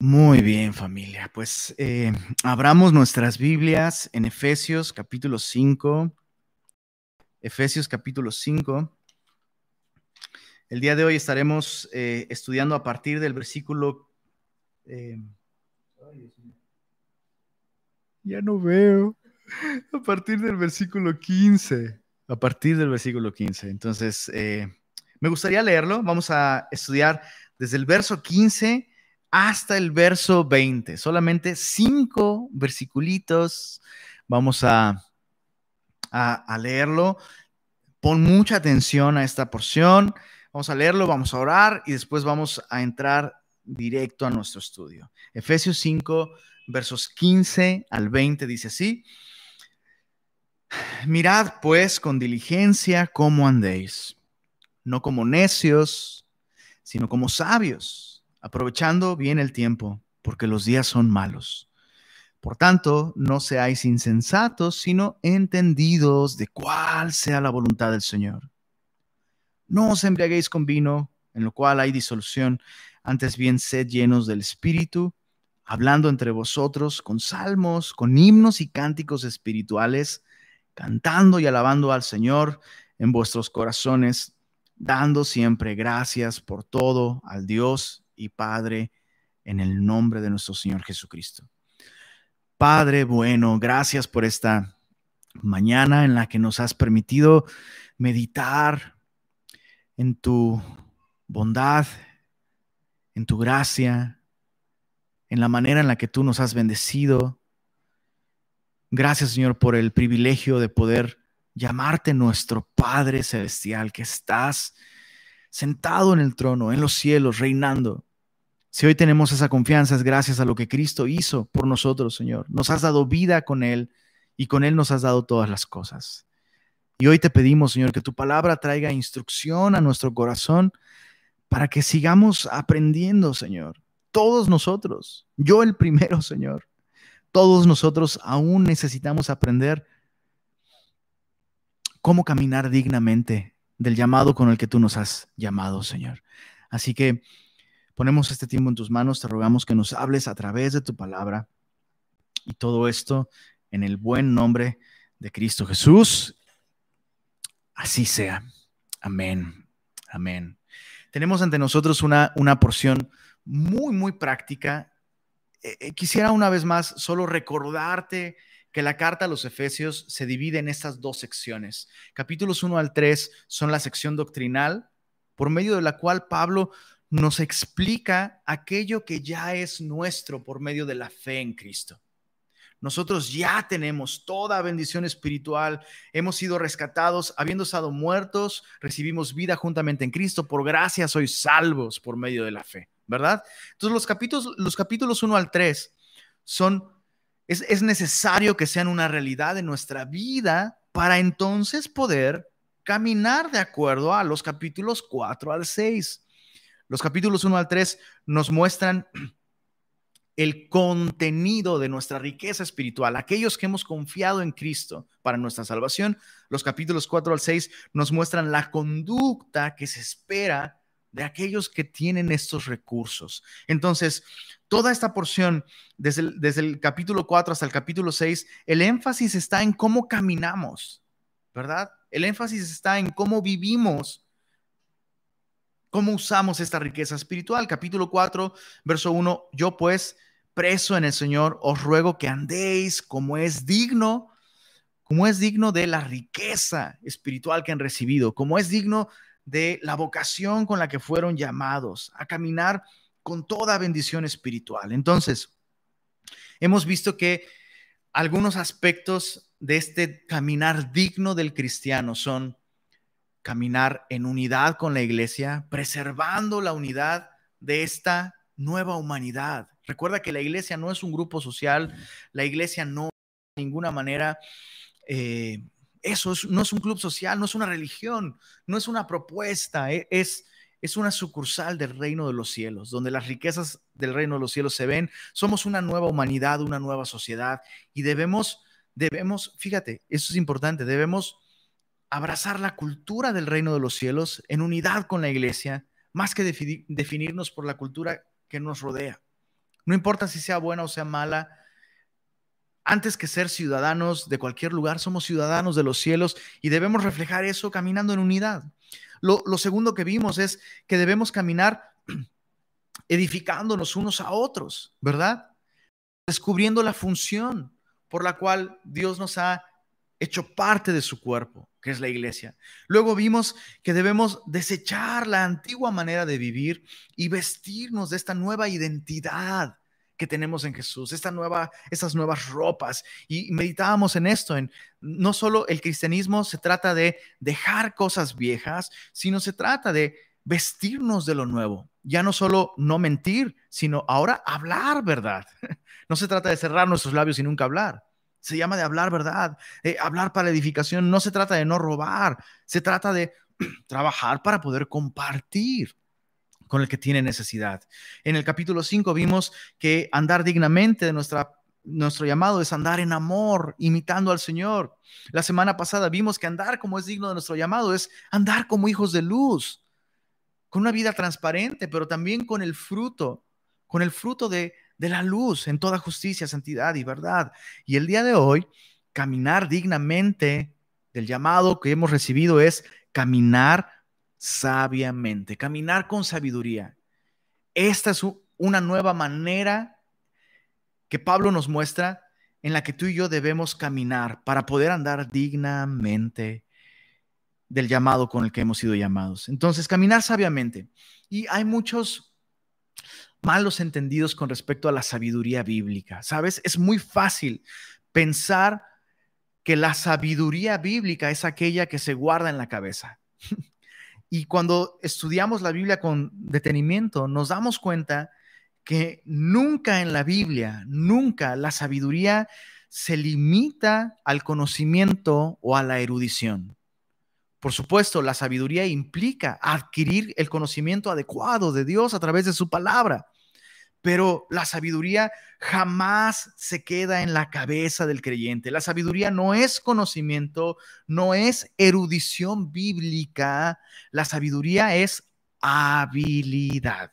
Muy bien, familia. Pues eh, abramos nuestras Biblias en Efesios capítulo 5. Efesios capítulo 5. El día de hoy estaremos eh, estudiando a partir del versículo... Eh, ya no veo. A partir del versículo 15. A partir del versículo 15. Entonces, me gustaría leerlo. Vamos a estudiar desde el verso 15 hasta el verso 20. Solamente cinco versiculitos. Vamos a, a, leerlo. Pon mucha atención a esta porción. Vamos a leerlo, vamos a orar y después vamos a entrar directo a nuestro estudio. Efesios 5, versos 15 al 20 dice así. Mirad pues con diligencia cómo andéis, no como necios, sino como sabios aprovechando bien el tiempo, porque los días son malos. Por tanto, no seáis insensatos, sino entendidos de cuál sea la voluntad del Señor. No os embriaguéis con vino, en lo cual hay disolución, antes bien sed llenos del Espíritu, hablando entre vosotros con salmos, con himnos y cánticos espirituales, cantando y alabando al Señor en vuestros corazones, dando siempre gracias por todo al Dios y Padre en el nombre de nuestro Señor Jesucristo. Padre bueno, gracias por esta mañana en la que nos has permitido meditar en tu bondad, en tu gracia, en la manera en la que tú nos has bendecido. Gracias, Señor, por el privilegio de poder llamarte nuestro Padre Celestial, que estás sentado en el trono, en los cielos, reinando. Si hoy tenemos esa confianza es gracias a lo que Cristo hizo por nosotros, Señor. Nos has dado vida con Él y con Él nos has dado todas las cosas. Y hoy te pedimos, Señor, que tu palabra traiga instrucción a nuestro corazón para que sigamos aprendiendo, Señor. Todos nosotros, yo el primero, Señor. Todos nosotros aún necesitamos aprender cómo caminar dignamente del llamado con el que tú nos has llamado, Señor. Así que Ponemos este tiempo en tus manos, te rogamos que nos hables a través de tu palabra y todo esto en el buen nombre de Cristo Jesús. Así sea. Amén. Amén. Tenemos ante nosotros una, una porción muy, muy práctica. Eh, eh, quisiera una vez más solo recordarte que la carta a los Efesios se divide en estas dos secciones. Capítulos 1 al 3 son la sección doctrinal, por medio de la cual Pablo nos explica aquello que ya es nuestro por medio de la fe en Cristo. Nosotros ya tenemos toda bendición espiritual, hemos sido rescatados, habiendo estado muertos, recibimos vida juntamente en Cristo, por gracia sois salvos por medio de la fe, ¿verdad? Entonces los capítulos, los capítulos 1 al 3 son, es, es necesario que sean una realidad en nuestra vida para entonces poder caminar de acuerdo a los capítulos 4 al 6. Los capítulos 1 al 3 nos muestran el contenido de nuestra riqueza espiritual, aquellos que hemos confiado en Cristo para nuestra salvación. Los capítulos 4 al 6 nos muestran la conducta que se espera de aquellos que tienen estos recursos. Entonces, toda esta porción, desde el, capítulo 4 hasta el capítulo 6, el énfasis está en cómo caminamos, ¿verdad? El énfasis está en cómo vivimos ¿Cómo usamos esta riqueza espiritual? Capítulo 4, verso 1, yo pues, preso en el Señor, os ruego que andéis como es digno, como es digno de la riqueza espiritual que han recibido, como es digno de la vocación con la que fueron llamados a caminar con toda bendición espiritual. Entonces, hemos visto que algunos aspectos de este caminar digno del cristiano son caminar en unidad con la iglesia, preservando la unidad de esta nueva humanidad. Recuerda que la iglesia no es un grupo social, la iglesia no de ninguna manera, eh, eso no es un club social, no es una religión, no es una propuesta, e, es, es una sucursal del reino de los cielos, donde las riquezas del reino de los cielos se ven. Somos una nueva humanidad, una nueva sociedad y debemos, debemos, fíjate, eso es importante, debemos abrazar la cultura del reino de los cielos en unidad con la iglesia, más que definirnos por la cultura que nos rodea. no importa si sea buena o sea mala. Antes que ser ciudadanos de cualquier lugar, somos ciudadanos de los cielos y debemos reflejar eso caminando en unidad. Lo, lo segundo que vimos es que debemos caminar edificándonos unos a otros, ¿verdad? Descubriendo la función por la cual Dios nos ha hecho parte de su cuerpo, que es la iglesia. Luego vimos que debemos desechar la antigua manera de vivir y vestirnos de esta nueva identidad que tenemos en Jesús, esta nueva, estas nuevas ropas. Y meditábamos en esto, en no solo el cristianismo se trata de dejar cosas viejas, sino se trata de vestirnos de lo nuevo. Ya no solo no mentir, sino ahora hablar verdad. No se trata de cerrar nuestros labios y nunca hablar. Se llama de hablar verdad, hablar para edificación. No se trata de no robar, se trata de trabajar para poder compartir con el que tiene necesidad. En el capítulo 5 vimos que andar dignamente de nuestra nuestro llamado es andar en amor, imitando al Señor. La semana pasada vimos que andar como es digno de nuestro llamado es andar como hijos de luz, con una vida transparente, pero también con el fruto, con el fruto de, de la luz en toda justicia, santidad y verdad. Y el día de hoy, caminar dignamente del llamado que hemos recibido es caminar sabiamente, caminar con sabiduría. Esta es una nueva manera que Pablo nos muestra en la que tú y yo debemos caminar para poder andar dignamente del llamado con el que hemos sido llamados. Entonces, caminar sabiamente. Y hay muchos malos entendidos con respecto a la sabiduría bíblica. ¿Sabes? Es muy fácil pensar que la sabiduría bíblica es aquella que se guarda en la cabeza. y cuando estudiamos la Biblia con detenimiento, nos damos cuenta que nunca en la Biblia, nunca la sabiduría se limita al conocimiento o a la erudición. Por supuesto, la sabiduría implica adquirir el conocimiento adecuado de Dios a través de su palabra. Pero la sabiduría jamás se queda en la cabeza del creyente. La sabiduría no es conocimiento, no es erudición bíblica. La sabiduría es habilidad.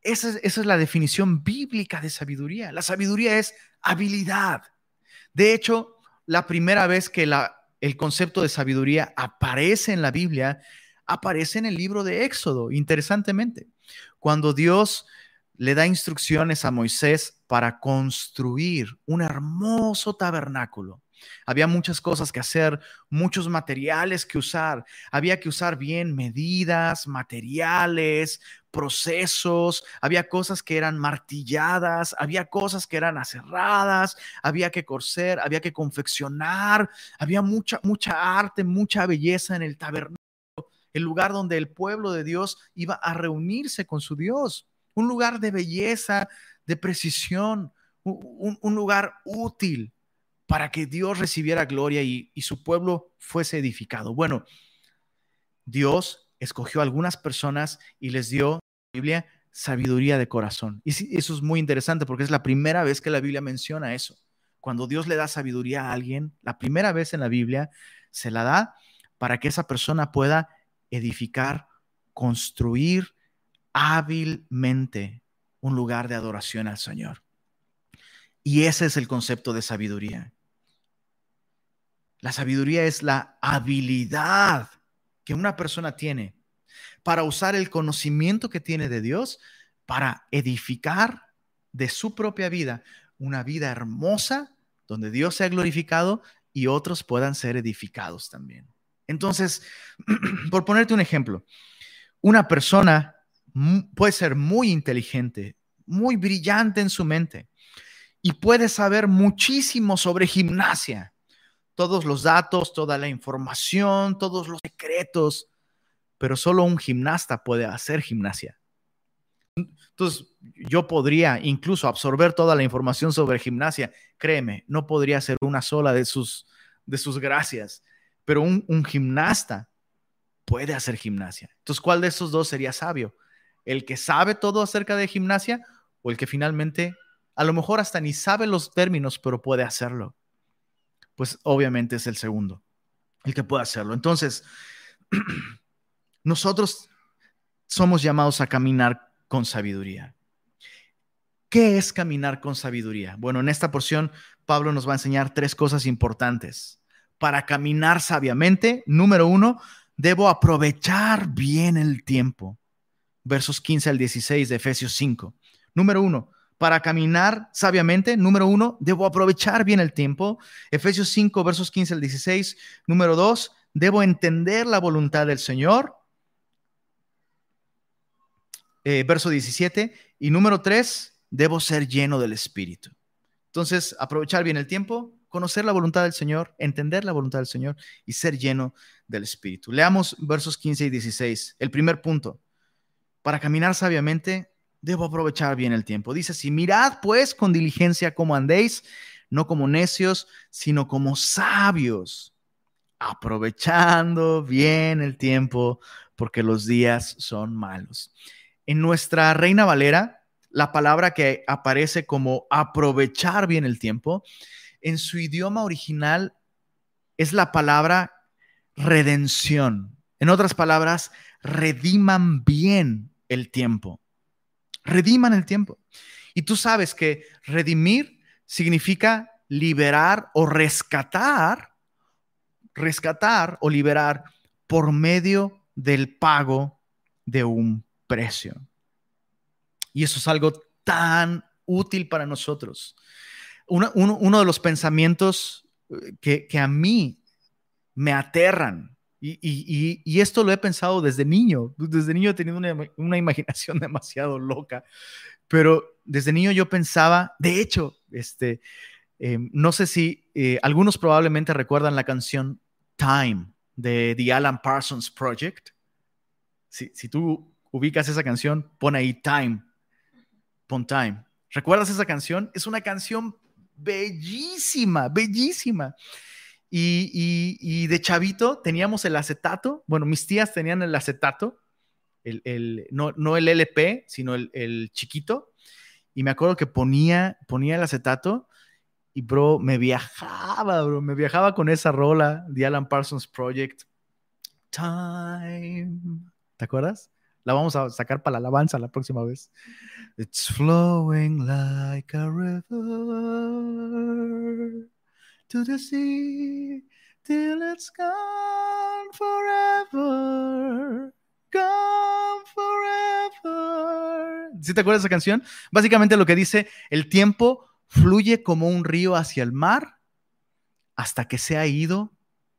Esa es, es, la definición bíblica de sabiduría. La sabiduría es habilidad. De hecho, la primera vez que la el concepto de sabiduría aparece en la Biblia, aparece en el libro de Éxodo, interesantemente, cuando Dios le da instrucciones a Moisés para construir un hermoso tabernáculo. Había muchas cosas que hacer, muchos materiales que usar. Había que usar bien medidas, materiales, procesos, había cosas que eran martilladas, había cosas que eran aserradas, había que coser, había que confeccionar, había mucha, mucha arte, mucha belleza en el tabernáculo, el lugar donde el pueblo de Dios iba a reunirse con su Dios, un lugar de belleza, de precisión, un, un lugar útil para que Dios recibiera gloria y, su pueblo fuese edificado. Bueno, Dios escogió a algunas personas y les dio Biblia sabiduría de corazón. Y eso es muy interesante porque es la primera vez que la Biblia menciona eso. Cuando Dios le da sabiduría a alguien, la primera vez en la Biblia se la da para que esa persona pueda edificar, construir hábilmente un lugar de adoración al Señor. Y ese es el concepto de sabiduría. La sabiduría es la habilidad que una persona tiene para usar el conocimiento que tiene de Dios para edificar de su propia vida una vida hermosa donde Dios sea glorificado y otros puedan ser edificados también. Entonces, por ponerte un ejemplo, una persona puede ser muy inteligente, muy brillante en su mente y puede saber muchísimo sobre gimnasia, todos los datos, toda la información, todos los secretos, pero solo un gimnasta puede hacer gimnasia. Entonces, yo podría incluso absorber toda la información sobre gimnasia. Créeme, no podría ser una sola de sus, de sus gracias, pero un, un gimnasta puede hacer gimnasia. Entonces, ¿cuál de esos dos sería sabio? ¿El que sabe todo acerca de gimnasia o el que finalmente, a lo mejor hasta ni sabe los términos, pero puede hacerlo? Pues obviamente es el segundo, el que puede hacerlo. Entonces, Nosotros somos llamados a caminar con sabiduría. ¿Qué es caminar con sabiduría? Bueno, en esta porción Pablo nos va a enseñar tres cosas importantes. Para caminar sabiamente, número uno, debo aprovechar bien el tiempo. Versos 15 al 16 de Efesios 5. Número uno, para caminar sabiamente, número uno, debo aprovechar bien el tiempo. Efesios 5, versos 15 al 16. Número dos, debo entender la voluntad del Señor. Eh, verso 17. Y número tres, debo ser lleno del Espíritu. Entonces, aprovechar bien el tiempo, conocer la voluntad del Señor, entender la voluntad del Señor y ser lleno del Espíritu. Leamos versos 15 y 16. El primer punto. Para caminar sabiamente, debo aprovechar bien el tiempo. Dice así, mirad pues con diligencia cómo andéis, no como necios, sino como sabios, aprovechando bien el tiempo, porque los días son malos. En nuestra Reina Valera, la palabra que aparece como aprovechar bien el tiempo, en su idioma original es la palabra redención. En otras palabras, rediman bien el tiempo. Rediman el tiempo. Y tú sabes que redimir significa liberar o rescatar, rescatar o liberar por medio del pago de un precio. Y eso es algo tan útil para nosotros. Uno, de los pensamientos eh, que, a mí me aterran, y, esto lo he pensado desde niño, desde niño he tenido una, imaginación demasiado loca, pero desde niño yo pensaba, de hecho, este, em, no sé si eh, algunos probablemente recuerdan la canción Time de The Alan Parsons Project. Si, si tú ubicas esa canción, pon ahí Time Pon Time. ¿Recuerdas esa canción? Es una canción bellísima, bellísima. Y, de chavito teníamos el acetato, bueno, mis tías tenían el acetato, el, no, el LP, sino el, chiquito, y me acuerdo que ponía, ponía el acetato y, bro, me viajaba, bro, me viajaba con esa rola de Alan Parsons Project. Time. ¿Te acuerdas? La vamos a sacar para la alabanza la próxima vez. It's flowing like a river to the sea till it's gone forever. Gone forever. ¿Sí te acuerdas de esa canción? Básicamente lo que dice, el tiempo fluye como un río hacia el mar hasta que se ha ido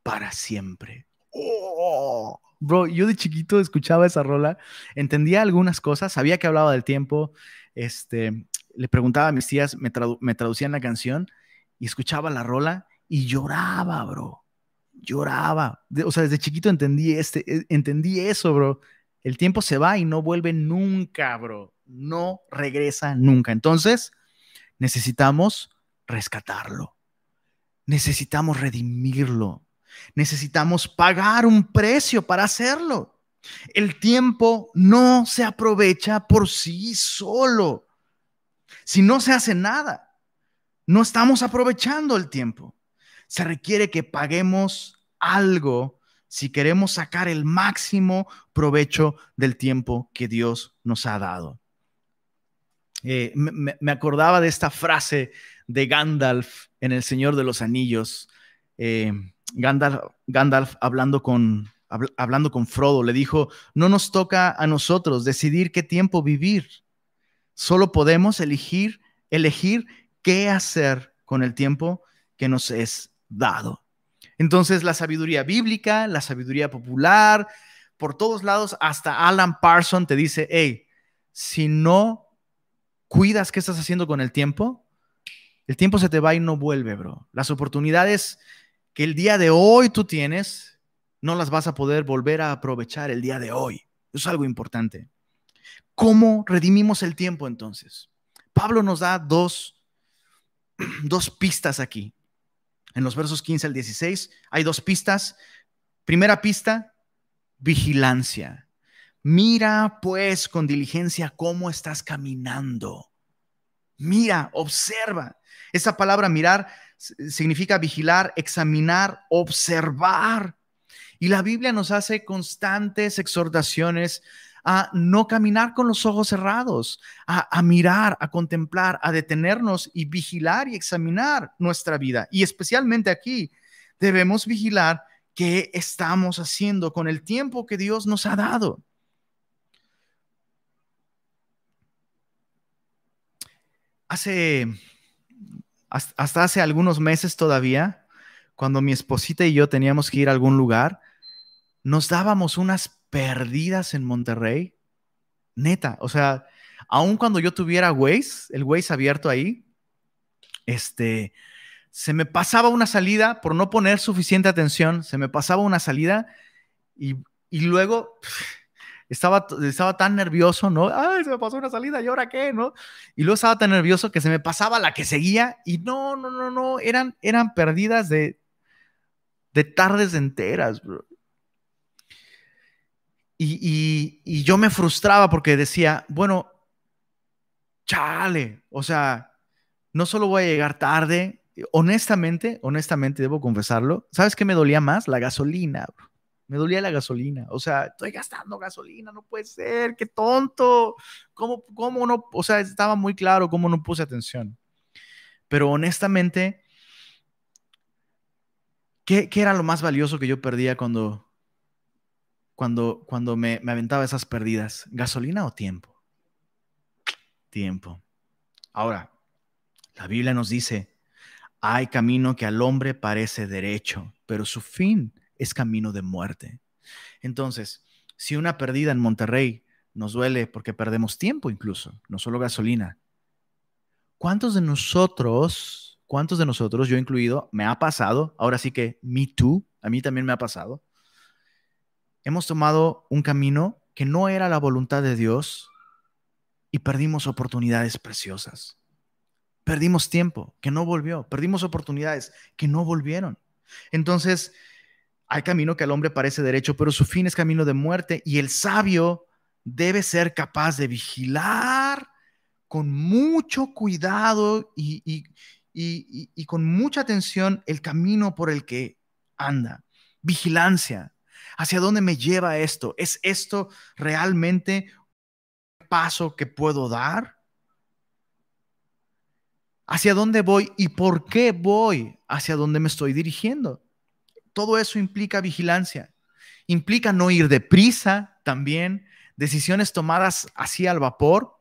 para siempre. Oh, Bro, yo de chiquito escuchaba esa rola, entendía algunas cosas, sabía que hablaba del tiempo, este, le preguntaba a mis tías, me, traducían la canción y escuchaba la rola y lloraba, bro. Lloraba. o sea, desde chiquito entendí, este, e, entendí eso, bro. El tiempo se va y no vuelve nunca, bro. No regresa nunca. Entonces, necesitamos rescatarlo. Necesitamos redimirlo. Necesitamos pagar un precio para hacerlo. El tiempo no se aprovecha por sí solo. Si no se hace nada, no estamos aprovechando el tiempo. Se requiere que paguemos algo si queremos sacar el máximo provecho del tiempo que Dios nos ha dado. Eh, me, acordaba de esta frase de Gandalf en El Señor de los Anillos. Eh, Gandalf, hablando, con, hablando con Frodo le dijo, no nos toca a nosotros decidir qué tiempo vivir, solo podemos elegir, elegir qué hacer con el tiempo que nos es dado. Entonces la sabiduría bíblica, la sabiduría popular, por todos lados, hasta Alan Parson te dice, hey, si no cuidas qué estás haciendo con el tiempo, el tiempo se te va y no vuelve, bro. Las oportunidades que el día de hoy tú tienes, no las vas a poder volver a aprovechar el día de hoy. Es algo importante. ¿Cómo redimimos el tiempo entonces? Pablo nos da dos, dos pistas aquí. En los versos 15 al 16 hay dos pistas. Primera pista, vigilancia. Mira pues con diligencia cómo estás caminando. Mira, observa. Esa palabra mirar significa vigilar, examinar, observar. Y la Biblia nos hace constantes exhortaciones a no caminar con los ojos cerrados, a, mirar, a contemplar, a detenernos y vigilar y examinar nuestra vida. Y especialmente aquí debemos vigilar qué estamos haciendo con el tiempo que Dios nos ha dado. Hace, hasta hace algunos meses todavía, cuando mi esposita y yo teníamos que ir a algún lugar, nos dábamos unas perdidas en Monterrey. Neta, o sea, aun cuando yo tuviera Waze, el Waze abierto ahí, este, se me pasaba una salida por no poner suficiente atención, se me pasaba una salida y, y luego estaba, estaba tan nervioso, ¿no? Ay, se me pasó una salida, ¿y ahora qué, no? Y luego estaba tan nervioso que se me pasaba la que seguía y no, no, no, no, eran, eran perdidas de, de tardes enteras, bro. Y, yo me frustraba porque decía, bueno, chale, o sea, no solo voy a llegar tarde, honestamente, honestamente debo confesarlo, ¿sabes qué me dolía más? La gasolina, me dolía la gasolina. O sea, estoy gastando gasolina, no puede ser, qué tonto. ¿Cómo, cómo no? O sea, estaba muy claro cómo no puse atención. Pero honestamente, ¿qué, qué era lo más valioso que yo perdía cuando, cuando, cuando me, me aventaba esas perdidas? ¿Gasolina o tiempo? Tiempo. Ahora, la Biblia nos dice, hay camino que al hombre parece derecho, pero su fin es camino de muerte. Entonces, si una perdida en Monterrey nos duele porque perdemos tiempo incluso, no solo gasolina, ¿cuántos de nosotros, cuántos de nosotros, yo incluido, me ha pasado, ahora sí que me too, a mí también me ha pasado, hemos tomado un camino que no era la voluntad de Dios y perdimos oportunidades preciosas. Perdimos tiempo que no volvió, perdimos oportunidades que no volvieron. Entonces, hay camino que al hombre parece derecho, pero su fin es camino de muerte y el sabio debe ser capaz de vigilar con mucho cuidado y, y, con mucha atención el camino por el que anda. Vigilancia. ¿Hacia dónde me lleva esto? ¿Es esto realmente un paso que puedo dar? ¿Hacia dónde voy y por qué voy hacia dónde me estoy dirigiendo? Todo eso implica vigilancia. Implica no ir deprisa también, decisiones tomadas así al vapor,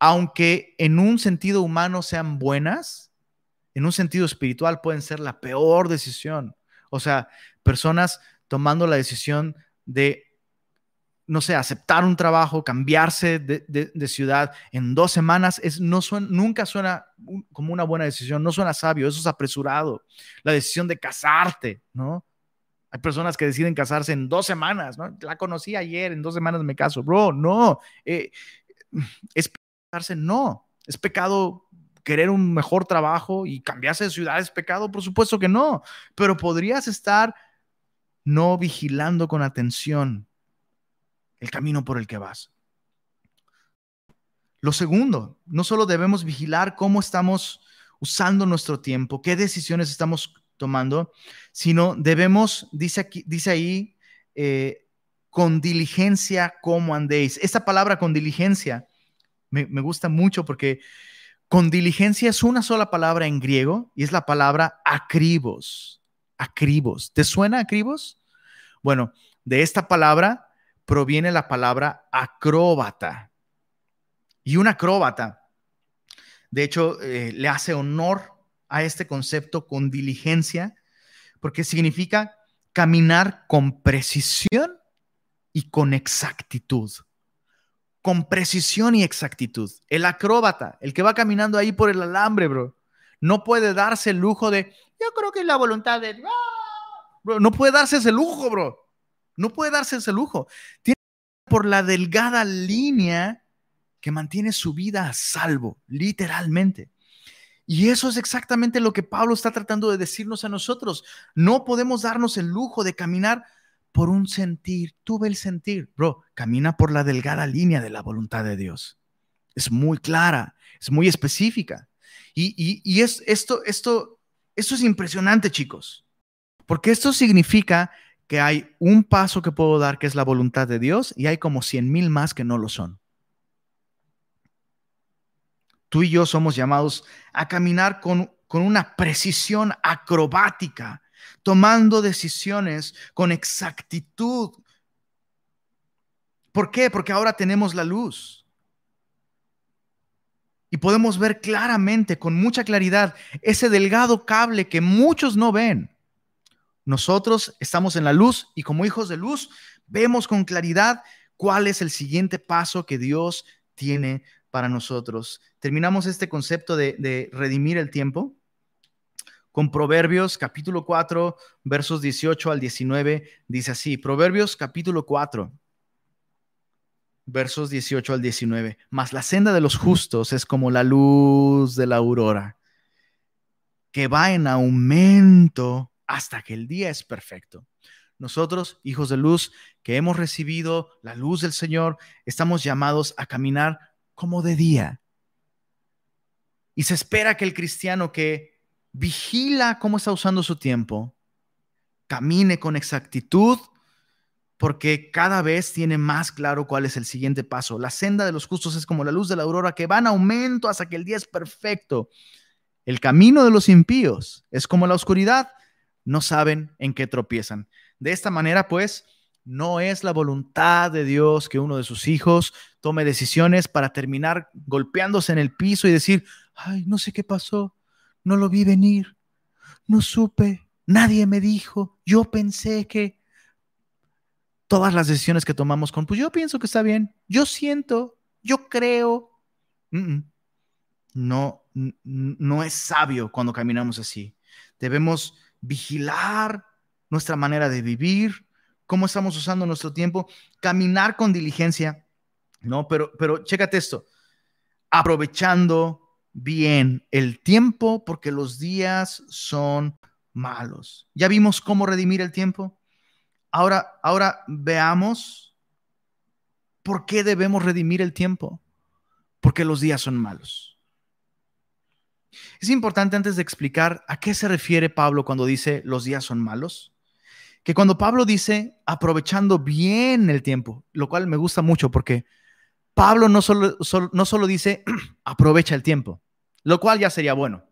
aunque en un sentido humano sean buenas, en un sentido espiritual pueden ser la peor decisión. O sea, personas tomando la decisión de, no sé, aceptar un trabajo, cambiarse de, ciudad en dos semanas, es, no nunca suena como una buena decisión, no suena sabio, eso es apresurado. La decisión de casarte, ¿no? Hay personas que deciden casarse en dos semanas, ¿no? La conocí ayer, en dos semanas me caso. Bro, no. Eh, ¿Es casarse? No. ¿Es pecado querer un mejor trabajo y cambiarse de ciudad? ¿Es pecado? Por supuesto que no. Pero podrías estar no vigilando con atención el camino por el que vas. Lo segundo, no solo debemos vigilar cómo estamos usando nuestro tiempo, qué decisiones estamos tomando, sino debemos, dice, aquí, dice ahí, eh, con diligencia cómo andéis. Esta palabra con diligencia me, me gusta mucho porque con diligencia es una sola palabra en griego y es la palabra acribos. Acribos. ¿Te suena acribos? Bueno, de esta palabra proviene la palabra acróbata. Y un acróbata, de hecho, eh, le hace honor a este concepto con diligencia, porque significa caminar con precisión y con exactitud. Con precisión y exactitud. El acróbata, el que va caminando ahí por el alambre, bro, no puede darse el lujo de, yo creo que es la voluntad de Dios. Bro, no puede darse ese lujo, bro. No puede darse ese lujo. Tiene por la delgada línea que mantiene su vida a salvo, literalmente. Y eso es exactamente lo que Pablo está tratando de decirnos a nosotros. No podemos darnos el lujo de caminar por un sentir. Tuve el sentir, bro. Camina por la delgada línea de la voluntad de Dios. Es muy clara, es muy específica. Y, es, esto, esto, esto es impresionante, chicos. Porque esto significa que hay un paso que puedo dar que es la voluntad de Dios y hay como cien mil más que no lo son. Tú y yo somos llamados a caminar con, con una precisión acrobática, tomando decisiones con exactitud. ¿Por qué? Porque ahora tenemos la luz. Y podemos ver claramente, con mucha claridad, ese delgado cable que muchos no ven. Nosotros estamos en la luz y como hijos de luz vemos con claridad cuál es el siguiente paso que Dios tiene para nosotros. Terminamos este concepto de, redimir el tiempo con Proverbios capítulo 4, versos 18 al 19. Dice así, Proverbios capítulo 4, versos 18 al 19. Mas la senda de los justos es como la luz de la aurora, que va en aumento hasta que el día es perfecto. Nosotros, hijos de luz, que hemos recibido la luz del Señor, estamos llamados a caminar como de día. Y se espera que el cristiano que vigila cómo está usando su tiempo, camine con exactitud, porque cada vez tiene más claro cuál es el siguiente paso. La senda de los justos es como la luz de la aurora que va en aumento hasta que el día es perfecto. El camino de los impíos es como la oscuridad no saben en qué tropiezan. De esta manera, pues, no es la voluntad de Dios que uno de sus hijos tome decisiones para terminar golpeándose en el piso y decir, ay, no sé qué pasó, no lo vi venir, no supe, nadie me dijo, yo pensé que todas las decisiones que tomamos con, pues yo pienso que está bien, yo siento, yo creo. No, no es sabio cuando caminamos así. Debemos vigilar nuestra manera de vivir, cómo estamos usando nuestro tiempo, caminar con diligencia, ¿no? Pero, pero chécate esto, aprovechando bien el tiempo porque los días son malos. Ya vimos cómo redimir el tiempo. Ahora, ahora veamos por qué debemos redimir el tiempo. Porque los días son malos. Es importante antes de explicar a qué se refiere Pablo cuando dice los días son malos, que cuando Pablo dice aprovechando bien el tiempo, lo cual me gusta mucho porque Pablo no solo, no solo dice aprovecha el tiempo, lo cual ya sería bueno.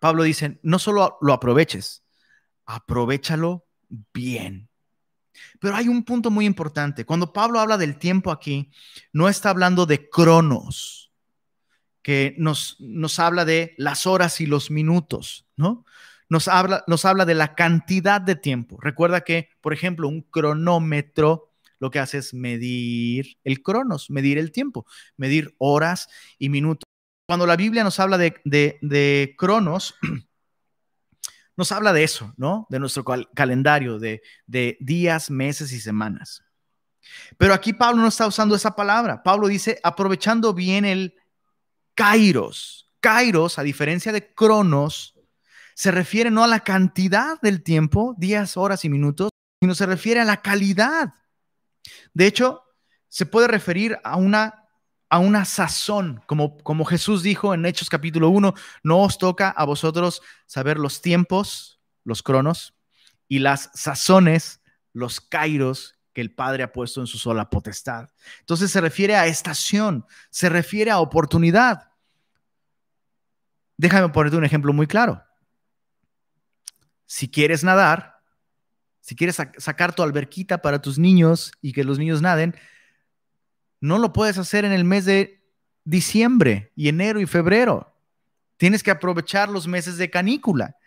Pablo dice, no solo lo aproveches, aprovechalo bien. Pero hay un punto muy importante. Cuando Pablo habla del tiempo aquí, no está hablando de cronos que nos, nos habla de las horas y los minutos, ¿no? Nos habla, nos habla de la cantidad de tiempo. Recuerda que, por ejemplo, un cronómetro lo que hace es medir el cronos, medir el tiempo, medir horas y minutos. Cuando la Biblia nos habla de, de, cronos, nos habla de eso, ¿no? De nuestro calendario, de, de días, meses y semanas. Pero aquí Pablo no está usando esa palabra. Pablo dice, aprovechando bien el kairos. Kairos, a diferencia de cronos, se refiere no a la cantidad del tiempo, días, horas y minutos, sino se refiere a la calidad. De hecho, se puede referir a una, a una sazón, como, como Jesús dijo en Hechos capítulo 1, no os toca a vosotros saber los tiempos, los cronos, y las sazones, los kairos que el Padre ha puesto en su sola potestad. Entonces se refiere a estación, se refiere a oportunidad. Déjame ponerte un ejemplo muy claro. Si quieres nadar, si quieres sacar tu alberquita para tus niños y que los niños naden, no lo puedes hacer en el mes de diciembre y enero y febrero. Tienes que aprovechar los meses de canícula.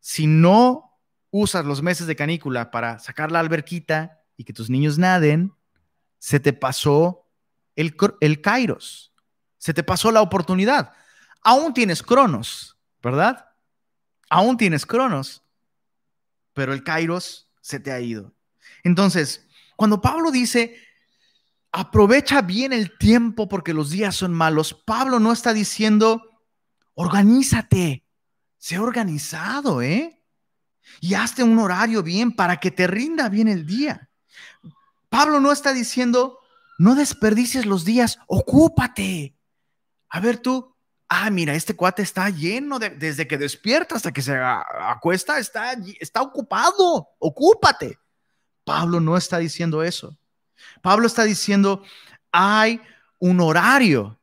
Si no usas los meses de canícula para sacar la alberquita y que tus niños naden, se te pasó el, el kairos, se te pasó la oportunidad. Aún tienes cronos, ¿verdad? Aún tienes cronos, pero el kairos se te ha ido. Entonces, cuando Pablo dice, aprovecha bien el tiempo porque los días son malos, Pablo no está diciendo, organízate, sé organizado, ¿eh? Y hazte un horario bien para que te rinda bien el día. Pablo no está diciendo, no desperdicies los días, ocúpate. A ver tú, ah, mira, este cuate está lleno de, desde que despierta hasta que se acuesta, está, está ocupado, ocúpate. Pablo no está diciendo eso. Pablo está diciendo, hay un horario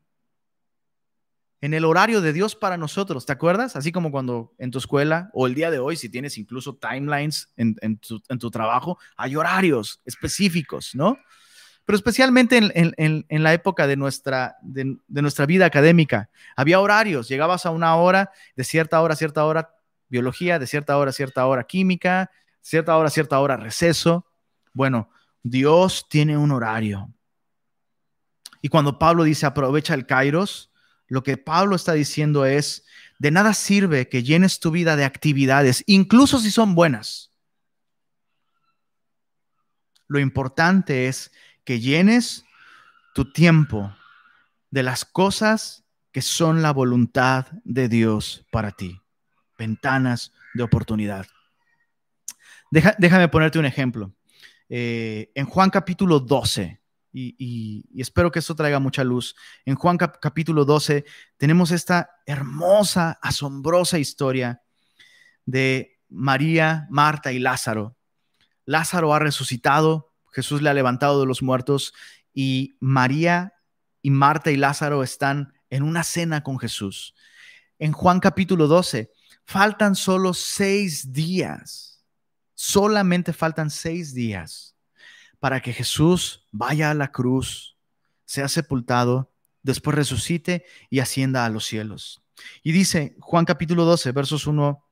en el horario de Dios para nosotros, ¿te acuerdas? Así como cuando en tu escuela o el día de hoy, si tienes incluso timelines en, tu, trabajo, hay horarios específicos, ¿no? Pero especialmente en, la época de nuestra, de, nuestra vida académica, había horarios, llegabas a una hora, de cierta hora a cierta hora biología, de cierta hora a cierta hora química, cierta hora a cierta hora receso. Bueno, Dios tiene un horario. Y cuando Pablo dice aprovecha el kairos, lo que Pablo está diciendo es, de nada sirve que llenes tu vida de actividades, incluso si son buenas. Lo importante es que llenes tu tiempo de las cosas que son la voluntad de Dios para ti. Ventanas de oportunidad. déjame ponerte un ejemplo. Eh, en Juan capítulo 12, y, espero que esto traiga mucha luz. En Juan capítulo 12 tenemos esta hermosa, asombrosa historia de María, Marta y Lázaro. Lázaro ha resucitado, Jesús le ha levantado de los muertos y María y Marta y Lázaro están en una cena con Jesús. En Juan capítulo 12 faltan solo seis días, solamente faltan seis días para que Jesús vaya a la cruz, sea sepultado, después resucite y ascienda a los cielos. Y dice Juan capítulo 12, versos 1,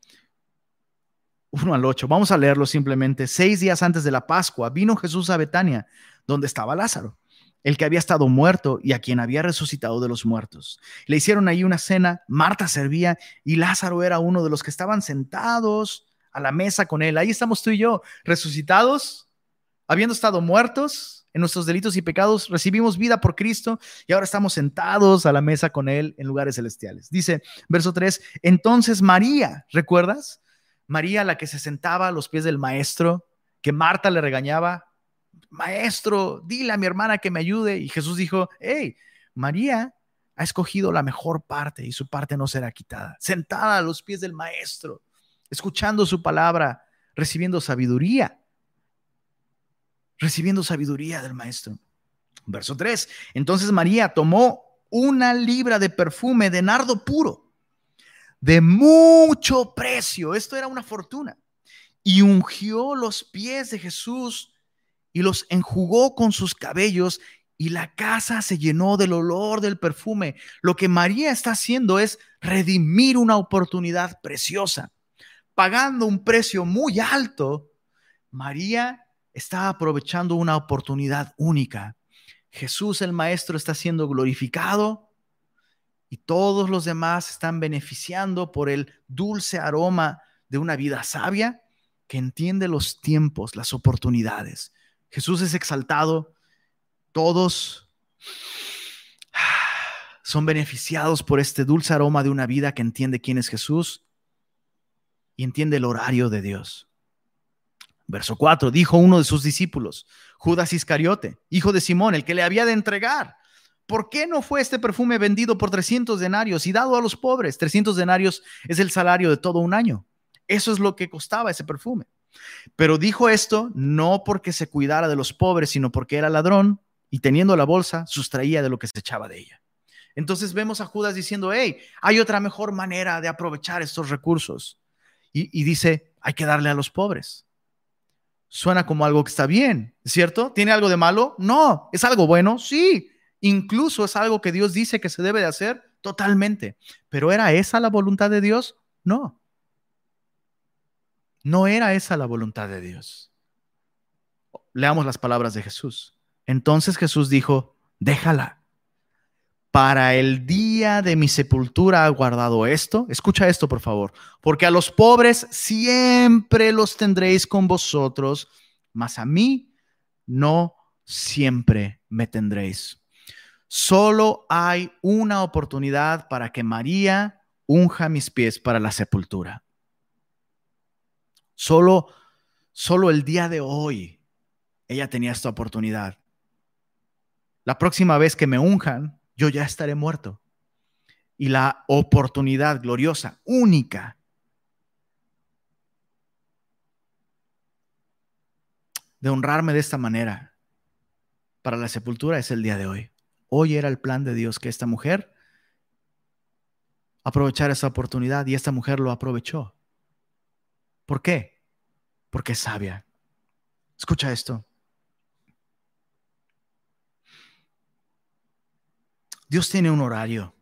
1 al 8. Vamos a leerlo simplemente. Seis días antes de la Pascua vino Jesús a Betania, donde estaba Lázaro, el que había estado muerto y a quien había resucitado de los muertos. Le hicieron ahí una cena, Marta servía y Lázaro era uno de los que estaban sentados a la mesa con él. Ahí estamos tú y yo, resucitados habiendo estado muertos en nuestros delitos y pecados, recibimos vida por Cristo y ahora estamos sentados a la mesa con Él en lugares celestiales. Dice, verso 3, entonces María, ¿recuerdas? María la que se sentaba a los pies del maestro, que Marta le regañaba, maestro, dile a mi hermana que me ayude. Y Jesús dijo, hey, María ha escogido la mejor parte y su parte no será quitada. Sentada a los pies del maestro, escuchando su palabra, recibiendo sabiduría recibiendo sabiduría del maestro. Verso 3. Entonces María tomó una libra de perfume de nardo puro, de mucho precio. Esto era una fortuna. Y ungió los pies de Jesús y los enjugó con sus cabellos y la casa se llenó del olor del perfume. Lo que María está haciendo es redimir una oportunidad preciosa. Pagando un precio muy alto, María está aprovechando una oportunidad única. Jesús el Maestro está siendo glorificado y todos los demás están beneficiando por el dulce aroma de una vida sabia que entiende los tiempos, las oportunidades. Jesús es exaltado, todos son beneficiados por este dulce aroma de una vida que entiende quién es Jesús entiende el horario de Dios. Verso 4, dijo uno de sus discípulos, Judas Iscariote, hijo de Simón, el que le había de entregar. ¿Por qué no fue este perfume vendido por 300 denarios y dado a los pobres? 300 denarios es el salario de todo un año. Eso es lo que costaba ese perfume. Pero dijo esto no porque se cuidara de los pobres, sino porque era ladrón y teniendo la bolsa, sustraía de lo que se echaba de ella. Entonces vemos a Judas diciendo, hey, hay otra mejor manera de aprovechar estos recursos. Y, dice, hay que darle a los pobres suena como algo que está bien, ¿cierto? ¿Tiene algo de malo? No. ¿Es algo bueno? Sí. Incluso es algo que Dios dice que se debe de hacer totalmente. Pero ¿era esa la voluntad de Dios? No. No era esa la voluntad de Dios. Leamos las palabras de Jesús. Entonces Jesús dijo, déjala para el día de mi sepultura ha guardado esto. Escucha esto, por favor. Porque a los pobres siempre los tendréis con vosotros, mas a mí no siempre me tendréis. Solo hay una oportunidad para que María unja mis pies para la sepultura. Solo, solo el día de hoy ella tenía esta oportunidad. La próxima vez que me unjan, yo ya estaré muerto. y la oportunidad gloriosa, única, de honrarme de esta manera para la sepultura es el día de hoy. Hoy era el plan de Dios que esta mujer aprovechara esa oportunidad y esta mujer lo aprovechó. ¿Por qué? Porque es sabia. Escucha esto. Dios tiene un horario.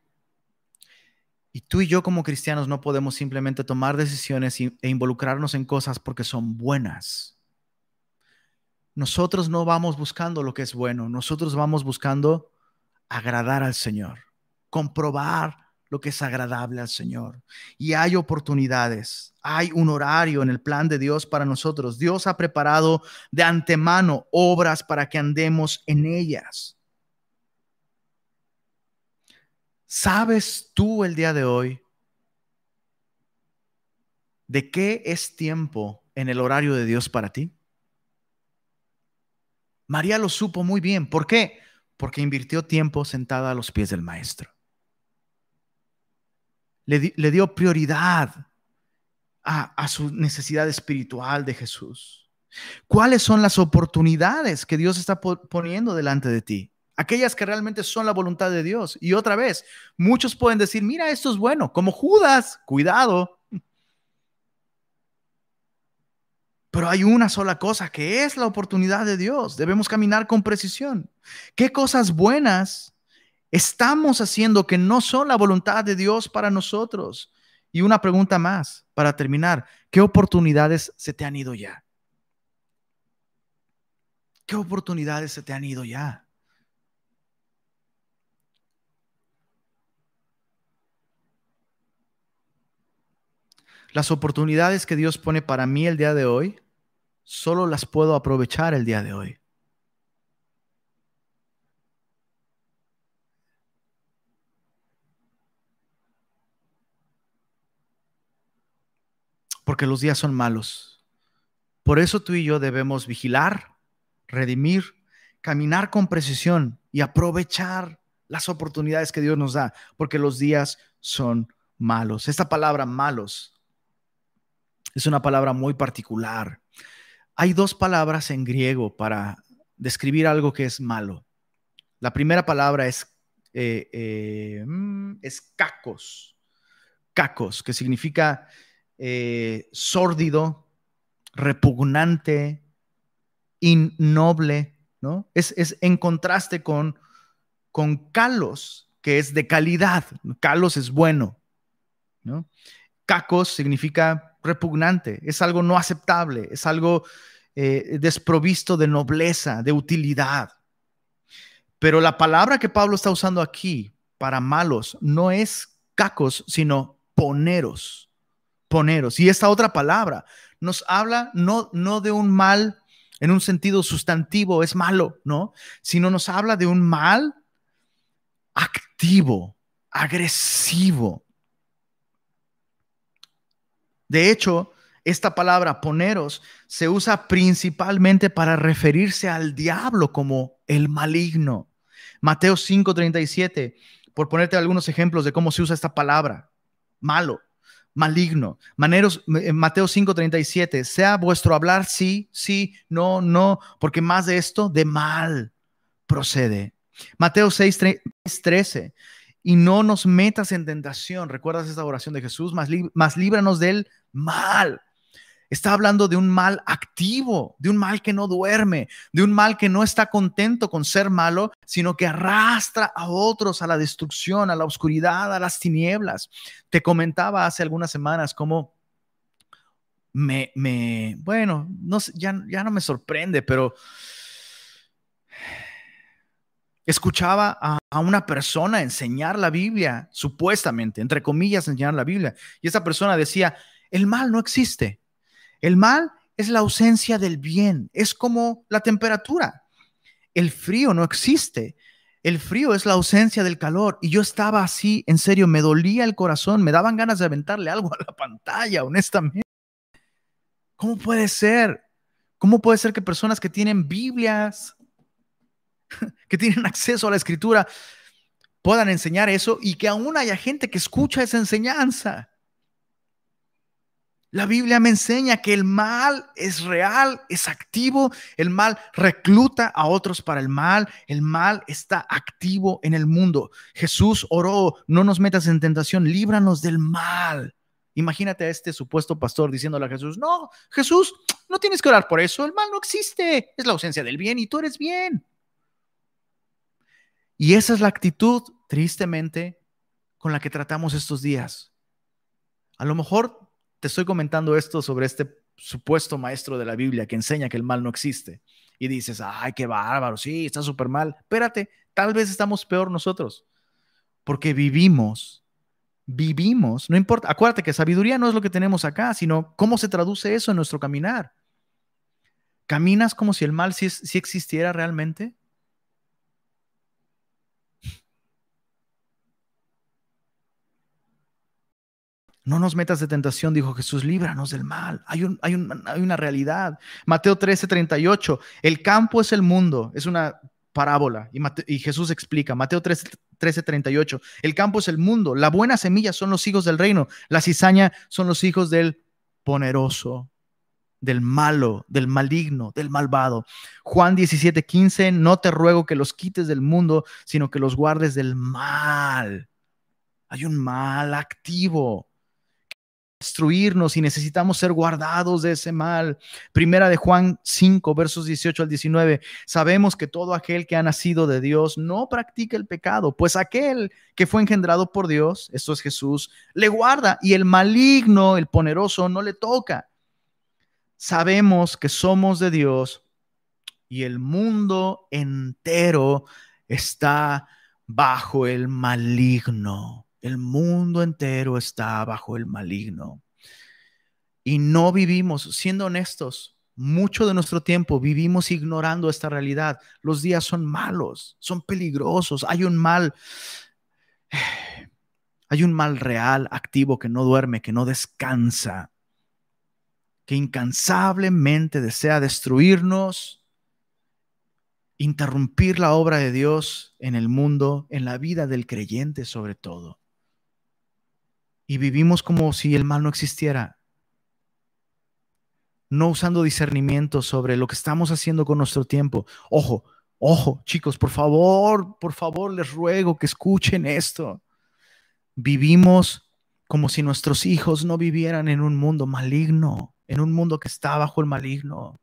Y tú y yo como cristianos no podemos simplemente tomar decisiones e involucrarnos en cosas porque son buenas. Nosotros no vamos buscando lo que es bueno, nosotros vamos buscando agradar al Señor, comprobar lo que es agradable al Señor. Y hay oportunidades, hay un horario en el plan de Dios para nosotros. Dios ha preparado de antemano obras para que andemos en ellas. ¿Sabes tú el día de hoy de qué es tiempo en el horario de Dios para ti? María lo supo muy bien. ¿Por qué? Porque invirtió tiempo sentada a los pies del maestro le, dio prioridad a, su necesidad espiritual de Jesús. ¿Cuáles son las oportunidades que Dios está poniendo delante de ti? Aquellas que realmente son la voluntad de Dios. Y otra vez, muchos pueden decir, mira, esto es bueno, como Judas, cuidado. Pero hay una sola cosa que es la oportunidad de Dios. Debemos caminar con precisión. ¿Qué cosas buenas estamos haciendo que no son la voluntad de Dios para nosotros. Y una pregunta más para terminar. ¿Qué oportunidades se te han ido ya? ¿Qué oportunidades se te han ido ya? Las oportunidades que Dios pone para mí el día de hoy, solo las puedo aprovechar el día de hoy. porque los días son malos. Por eso tú y yo debemos vigilar, redimir, caminar con precisión y aprovechar las oportunidades que Dios nos da, porque los días son malos. Esta palabra malos es una palabra muy particular. Hay dos palabras en griego para describir algo que es malo. La primera palabra es, eh, eh, mm, es cacos, cacos, que significa eh, sórdido, repugnante, innoble, ¿no? Es, en contraste con, con calos, que es de calidad. Calos es bueno, ¿no? Cacos significa repugnante, es algo no aceptable, es algo eh, desprovisto de nobleza, de utilidad. Pero la palabra que Pablo está usando aquí para malos no es cacos, sino poneros poneros. Y esta otra palabra nos habla no, no de un mal en un sentido sustantivo, es malo, ¿no? Sino nos habla de un mal activo, agresivo. De hecho, esta palabra poneros se usa principalmente para referirse al diablo como el maligno. Mateo 5:37, por ponerte algunos ejemplos de cómo se usa esta palabra, malo maligno. Maneros, eh, Mateo 5:37, sea vuestro hablar sí, sí, no, no, porque más de esto de mal procede. Mateo 6:13, y no nos metas en tentación. ¿Recuerdas esta oración de Jesús? Más, más líbranos del mal. Está hablando de un mal activo, de un mal que no duerme, de un mal que no está contento con ser malo, sino que arrastra a otros a la destrucción, a la oscuridad, a las tinieblas. Te comentaba hace algunas semanas cómo me, bueno, no, ya, no me sorprende, pero escuchaba a, una persona enseñar la Biblia, supuestamente, entre comillas, enseñar la Biblia. Y esa persona decía, el mal no existe. El mal es la ausencia del bien, es como la temperatura. El frío no existe. El frío es la ausencia del calor. Y yo estaba así, en serio, me dolía el corazón, me daban ganas de aventarle algo a la pantalla, honestamente. ¿Cómo puede ser? ¿Cómo puede ser que personas que tienen Biblias, que tienen acceso a la escritura, puedan enseñar eso y que aún haya gente que escucha esa enseñanza. La Biblia me enseña que el mal es real, es activo, el mal recluta a otros para el mal, el mal está activo en el mundo. Jesús oró, no nos metas en tentación, líbranos del mal. Imagínate a este supuesto pastor diciéndole a Jesús, no, Jesús, no tienes que orar por eso, el mal no existe, es la ausencia del bien y tú eres bien. Y esa es la actitud, tristemente, con la que tratamos estos días. A lo mejor te estoy comentando esto sobre este supuesto maestro de la Biblia que enseña que el mal no existe. Y dices, ay, qué bárbaro, sí, está súper mal. Espérate, tal vez estamos peor nosotros. Porque vivimos, vivimos, no importa, acuérdate que sabiduría no es lo que tenemos acá, sino cómo se traduce eso en nuestro caminar. ¿Caminas como si el mal sí, existiera realmente? No nos metas de tentación, dijo Jesús, líbranos del mal. Hay, un, hay, hay una realidad. Mateo 13, 38. El campo es el mundo. Es una parábola. Y, Jesús explica, Mateo 13, 13, 38. El campo es el mundo. La buena semilla son los hijos del reino. La cizaña son los hijos del poderoso, del malo, del maligno, del malvado. Juan 17, 15. No te ruego que los quites del mundo, sino que los guardes del mal. Hay un mal activo destruirnos y necesitamos ser guardados de ese mal. Primera de Juan 5, versos 18 al 19. Sabemos que todo aquel que ha nacido de Dios no practica el pecado, pues aquel que fue engendrado por Dios, esto es Jesús, le guarda y el maligno, el poderoso, no le toca. Sabemos que somos de Dios y el mundo entero está bajo el maligno. El mundo entero está bajo el maligno. Y no vivimos, siendo honestos, mucho de nuestro tiempo vivimos ignorando esta realidad. Los días son malos, son peligrosos, hay un mal, hay un mal real, activo, que no duerme, que no descansa, que incansablemente desea destruirnos, interrumpir la obra de Dios en el mundo, en la vida del creyente sobre todo y vivimos como si el mal no existiera, no usando discernimiento sobre lo que estamos haciendo con nuestro tiempo. Ojo, ojo, chicos, por favor, por favor, les ruego que escuchen esto. Vivimos como si nuestros hijos no vivieran en un mundo maligno, en un mundo que está bajo el maligno.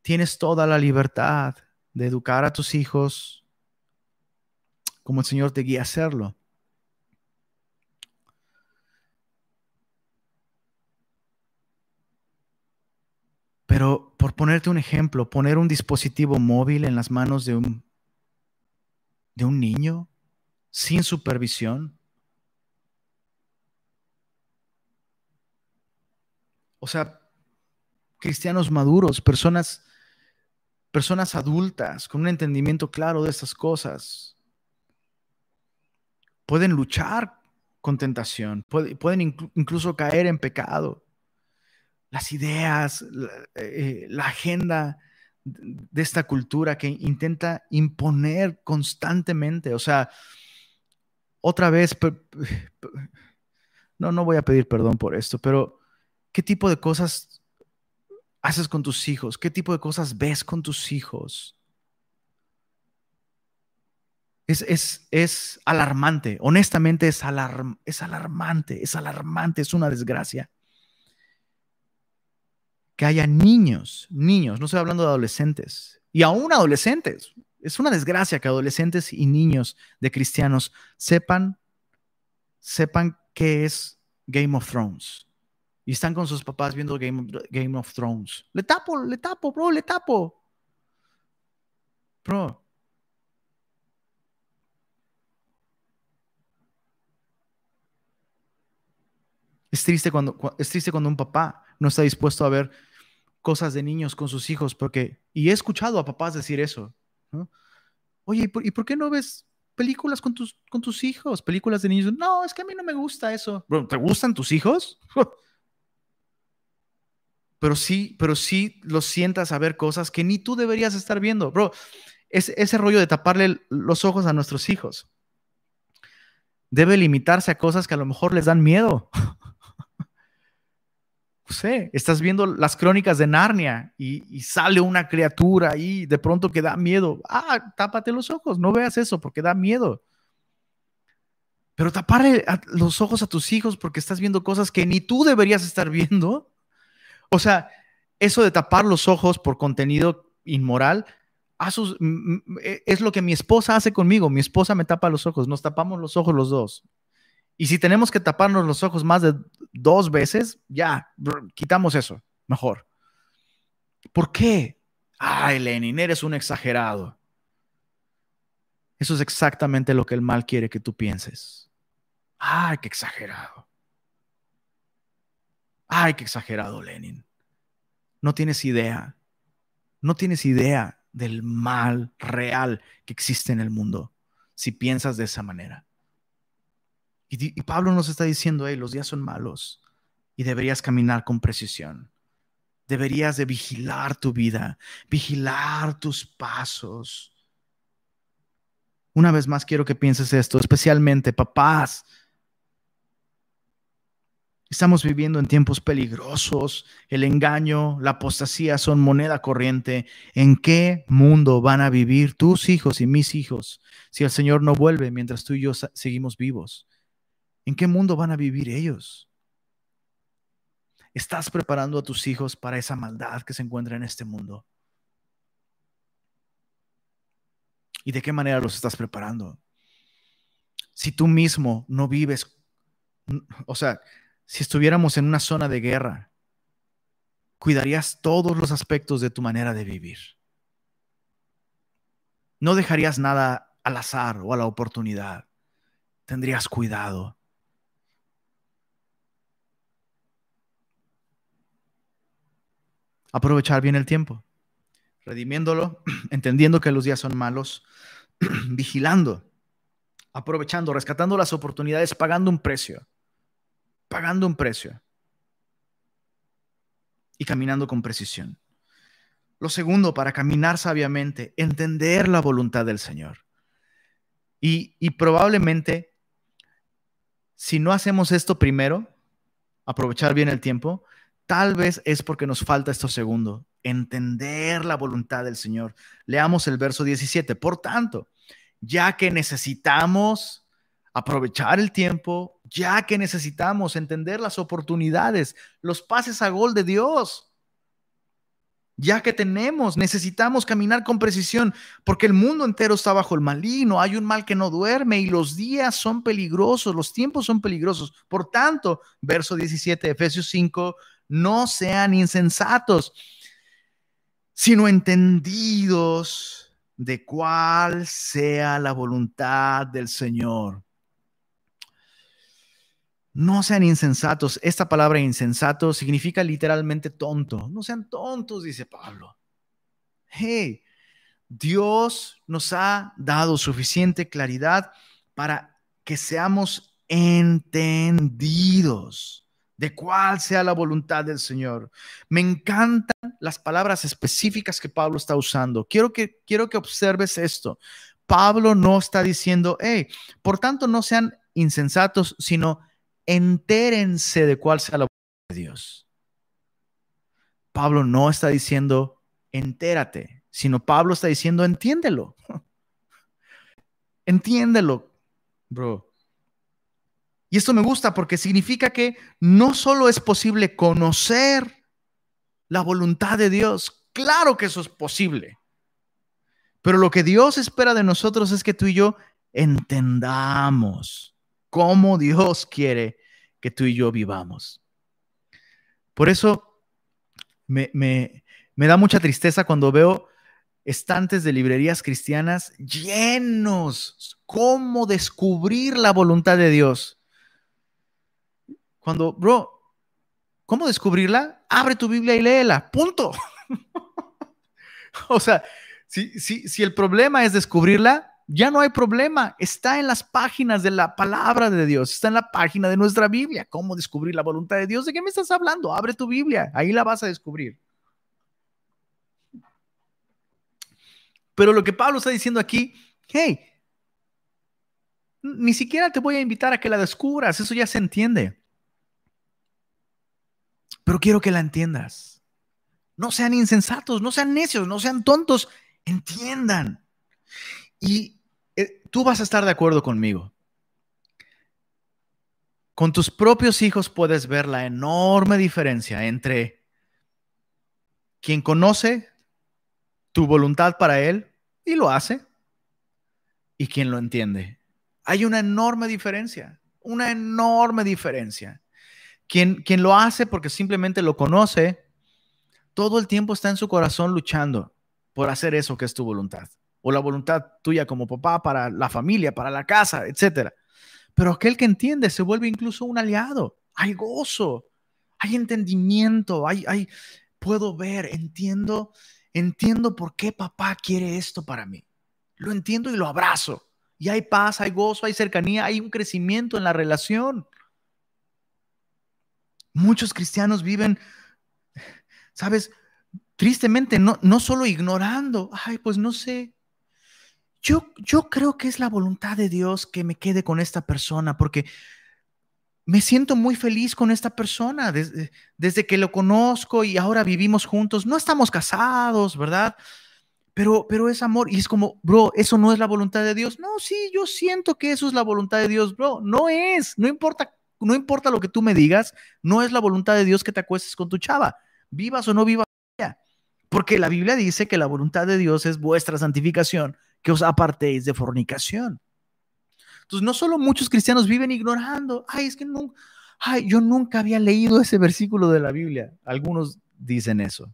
Tienes toda la libertad de educar a tus hijos como el Señor te guía a hacerlo. Pero por ponerte un ejemplo, poner un dispositivo móvil en las manos de un, de un niño sin supervisión. O sea, cristianos maduros, personas, personas adultas con un entendimiento claro de estas cosas, pueden luchar con tentación, pueden incluso caer en pecado las ideas, eh, la, agenda de esta cultura que intenta imponer constantemente. O sea, otra vez, no, no voy a pedir perdón por esto, pero ¿qué tipo de cosas haces con tus hijos? ¿Qué tipo de cosas ves con tus hijos? Es, es, es alarmante, honestamente es, es alarmante, es alarmante, es una desgracia que haya niños, niños, no estoy hablando de adolescentes, y aún adolescentes. Es una desgracia que adolescentes y niños de cristianos sepan, sepan qué es Game of Thrones. Y están con sus papás viendo Game, Game of Thrones. Le tapo, le tapo, bro, le tapo. Bro, Es triste cuando, es triste cuando un papá no está dispuesto a ver cosas de niños con sus hijos, porque, y he escuchado a papás decir eso, Oye, ¿y por, qué no ves películas con tus, hijos? Películas de niños. No, es que a mí no me gusta eso. ¿Te gustan tus hijos? pero sí, pero sí los sientas a ver cosas que ni tú deberías estar viendo. Bro, es ese rollo de taparle los ojos a nuestros hijos. Debe limitarse a cosas que a lo mejor les dan miedo. Estás viendo las crónicas de Narnia y, sale una criatura ahí de pronto que da miedo. Ah, tápate los ojos, no veas eso porque da miedo. Pero taparle los ojos a tus hijos porque estás viendo cosas que ni tú deberías estar viendo. O sea, eso de tapar los ojos por contenido inmoral e, es lo que mi esposa hace conmigo. Mi esposa me tapa los ojos, nos tapamos los ojos los dos. Y si tenemos que taparnos los ojos más de dos veces, ya, quitamos eso, mejor. ¿Por qué? Ay, Lenin, eres un exagerado. Eso es exactamente lo que el mal quiere que tú pienses. Ay, qué exagerado. Ay, qué exagerado, Lenin. No tienes idea. No tienes idea del mal real que existe en el mundo si piensas de esa manera. Y, Pablo nos está diciendo, hey, los días son malos y deberías caminar con precisión. Deberías de vigilar tu vida, vigilar tus pasos. Una vez más quiero que pienses esto, especialmente papás, Estamos viviendo en tiempos peligrosos. El engaño, la apostasía son moneda corriente. ¿En qué mundo van a vivir tus hijos y mis hijos si el Señor no vuelve mientras tú y yo seguimos vivos? ¿En qué mundo van a vivir ellos? ¿Estás preparando a tus hijos para esa maldad que se encuentra en este mundo? ¿Y de qué manera los estás preparando? Si tú mismo no vives, o sea, si estuviéramos en una zona de guerra, cuidarías todos los aspectos de tu manera de vivir. No dejarías nada al azar o a la oportunidad. Tendrías cuidado. Aprovechar bien el tiempo, redimiéndolo, entendiendo que los días son malos, vigilando, aprovechando, rescatando las oportunidades, pagando un precio pagando un precio y caminando con precisión. Lo segundo, para caminar sabiamente, entender la voluntad del Señor. Y, y, probablemente, si no hacemos esto primero, aprovechar bien el tiempo, tal vez es porque nos falta esto segundo, entender la voluntad del Señor. Leamos el verso 17. Por tanto, ya que necesitamos aprovechar el tiempo, ya que necesitamos entender las oportunidades, los pases a gol de Dios. Ya que tenemos, necesitamos caminar con precisión, porque el mundo entero está bajo el maligno, hay un mal que no duerme y los días son peligrosos, los tiempos son peligrosos. Por tanto, verso 17 de Efesios 5, no sean insensatos, sino entendidos de cuál sea la voluntad del Señor. No sean insensatos. Esta palabra insensato significa literalmente tonto. No sean tontos, dice Pablo. Hey, Dios nos ha dado suficiente claridad para que seamos entendidos de cuál sea la voluntad del Señor. Me encantan las palabras específicas que Pablo está usando. Quiero que, quiero que observes esto. Pablo no está diciendo, hey, por tanto no sean insensatos, sino entérense de cuál sea la voluntad de Dios. Pablo no está diciendo, entérate, sino Pablo está diciendo, entiéndelo. Entiéndelo, bro. Y esto me gusta porque significa que no solo es posible conocer la voluntad de Dios, claro que eso es posible, pero lo que Dios espera de nosotros es que tú y yo entendamos cómo Dios quiere que tú y yo vivamos. Por eso me, da mucha tristeza cuando veo estantes de librerías cristianas llenos. ¿Cómo descubrir la voluntad de Dios? Cuando, bro, ¿cómo descubrirla? Abre tu Biblia y léela. Punto. o sea, si, si el problema es descubrirla, ya no hay problema. Está en las páginas de la palabra de Dios, está en la página de nuestra Biblia. ¿Cómo descubrir la voluntad de Dios? ¿De qué me estás hablando? Abre tu Biblia, ahí la vas a descubrir. Pero lo que Pablo está diciendo aquí, hey, ni siquiera te voy a invitar a que la descubras, eso ya se entiende. Pero quiero que la entiendas. No sean insensatos, no sean necios, no sean tontos, entiendan. Y eh, tú vas a estar de acuerdo conmigo. Con tus propios hijos puedes ver la enorme diferencia entre quien conoce tu voluntad para él y lo hace y quien lo entiende. Hay una enorme diferencia, una enorme diferencia. Quien, quien lo hace porque simplemente lo conoce, todo el tiempo está en su corazón luchando por hacer eso que es tu voluntad o la voluntad tuya como papá para la familia, para la casa, etc. Pero aquel que entiende se vuelve incluso un aliado. Hay gozo, hay entendimiento, hay, hay, puedo ver, entiendo, entiendo por qué papá quiere esto para mí. Lo entiendo y lo abrazo. Y hay paz, hay gozo, hay cercanía, hay un crecimiento en la relación. Muchos cristianos viven, sabes, tristemente, no, no solo ignorando, ay, pues no sé, yo, yo creo que es la voluntad de Dios que me quede con esta persona, porque me siento muy feliz con esta persona desde, desde, que lo conozco y ahora vivimos juntos. No estamos casados, ¿verdad? Pero, pero es amor y es como, bro, eso no es la voluntad de Dios. No, sí, yo siento que eso es la voluntad de Dios, bro. No es, no importa, no importa lo que tú me digas, no es la voluntad de Dios que te acuestes con tu chava, vivas o no vivas. Porque la Biblia dice que la voluntad de Dios es vuestra santificación que os apartéis de fornicación. Entonces, no solo muchos cristianos viven ignorando, ay, es que no, ay, yo nunca había leído ese versículo de la Biblia. Algunos dicen eso.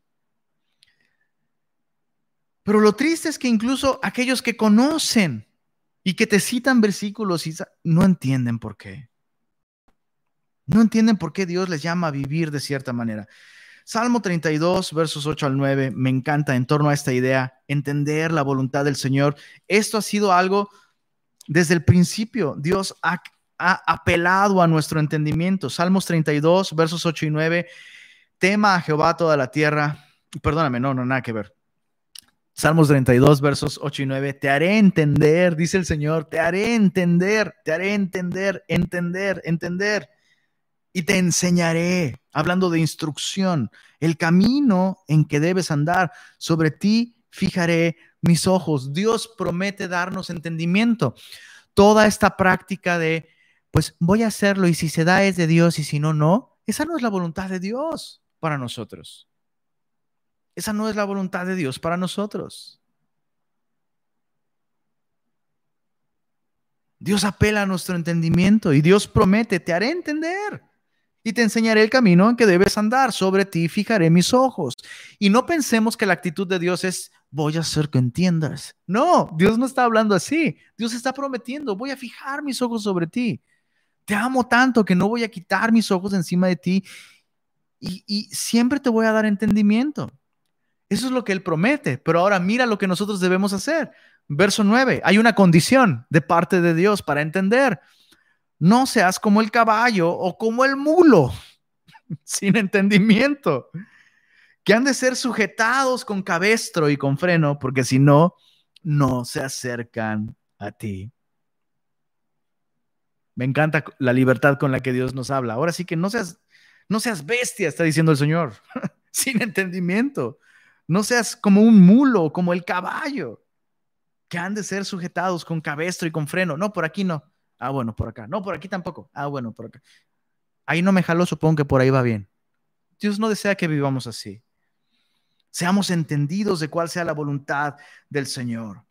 Pero lo triste es que incluso aquellos que conocen y que te citan versículos no entienden por qué. No entienden por qué Dios les llama a vivir de cierta manera. Salmo 32, versos 8 al 9, me encanta en torno a esta idea, entender la voluntad del Señor. Esto ha sido algo desde el principio. Dios ha, apelado a nuestro entendimiento. Salmos 32, versos 8 y 9, tema a Jehová toda la tierra. Perdóname, no, no, nada que ver. Salmos 32, versos 8 y 9. Te haré entender, dice el Señor, te haré entender, te haré entender, entender, entender y te enseñaré, hablando de instrucción, el camino en que debes andar. Sobre ti fijaré mis ojos. Dios promete darnos entendimiento. Toda esta práctica de, pues voy a hacerlo y si se da es de Dios y si no, no, esa no es la voluntad de Dios para nosotros. Esa no es la voluntad de Dios para nosotros. Dios apela a nuestro entendimiento y Dios promete, te haré entender y te enseñaré el camino en que debes andar. Sobre ti fijaré mis ojos. Y no pensemos que la actitud de Dios es, voy a hacer que entiendas. No, Dios no está hablando así. Dios está prometiendo, voy a fijar mis ojos sobre ti. Te amo tanto que no voy a quitar mis ojos encima de ti y, siempre te voy a dar entendimiento. Eso es lo que Él promete. Pero ahora mira lo que nosotros debemos hacer. Verso 9, hay una condición de parte de Dios para entender no seas como el caballo o como el mulo, sin entendimiento, que han de ser sujetados con cabestro y con freno, porque si no, no se acercan a ti. Me encanta la libertad con la que Dios nos habla. Ahora sí que no seas, no seas bestia, está diciendo el Señor, sin entendimiento. No seas como un mulo, como el caballo, que han de ser sujetados con cabestro y con freno. No, por aquí no. Ah, bueno, por acá. No, por aquí tampoco. Ah, bueno, por acá. Ahí no me jaló, supongo que por ahí va bien. Dios no desea que vivamos así. Seamos entendidos de cuál sea la voluntad del Señor.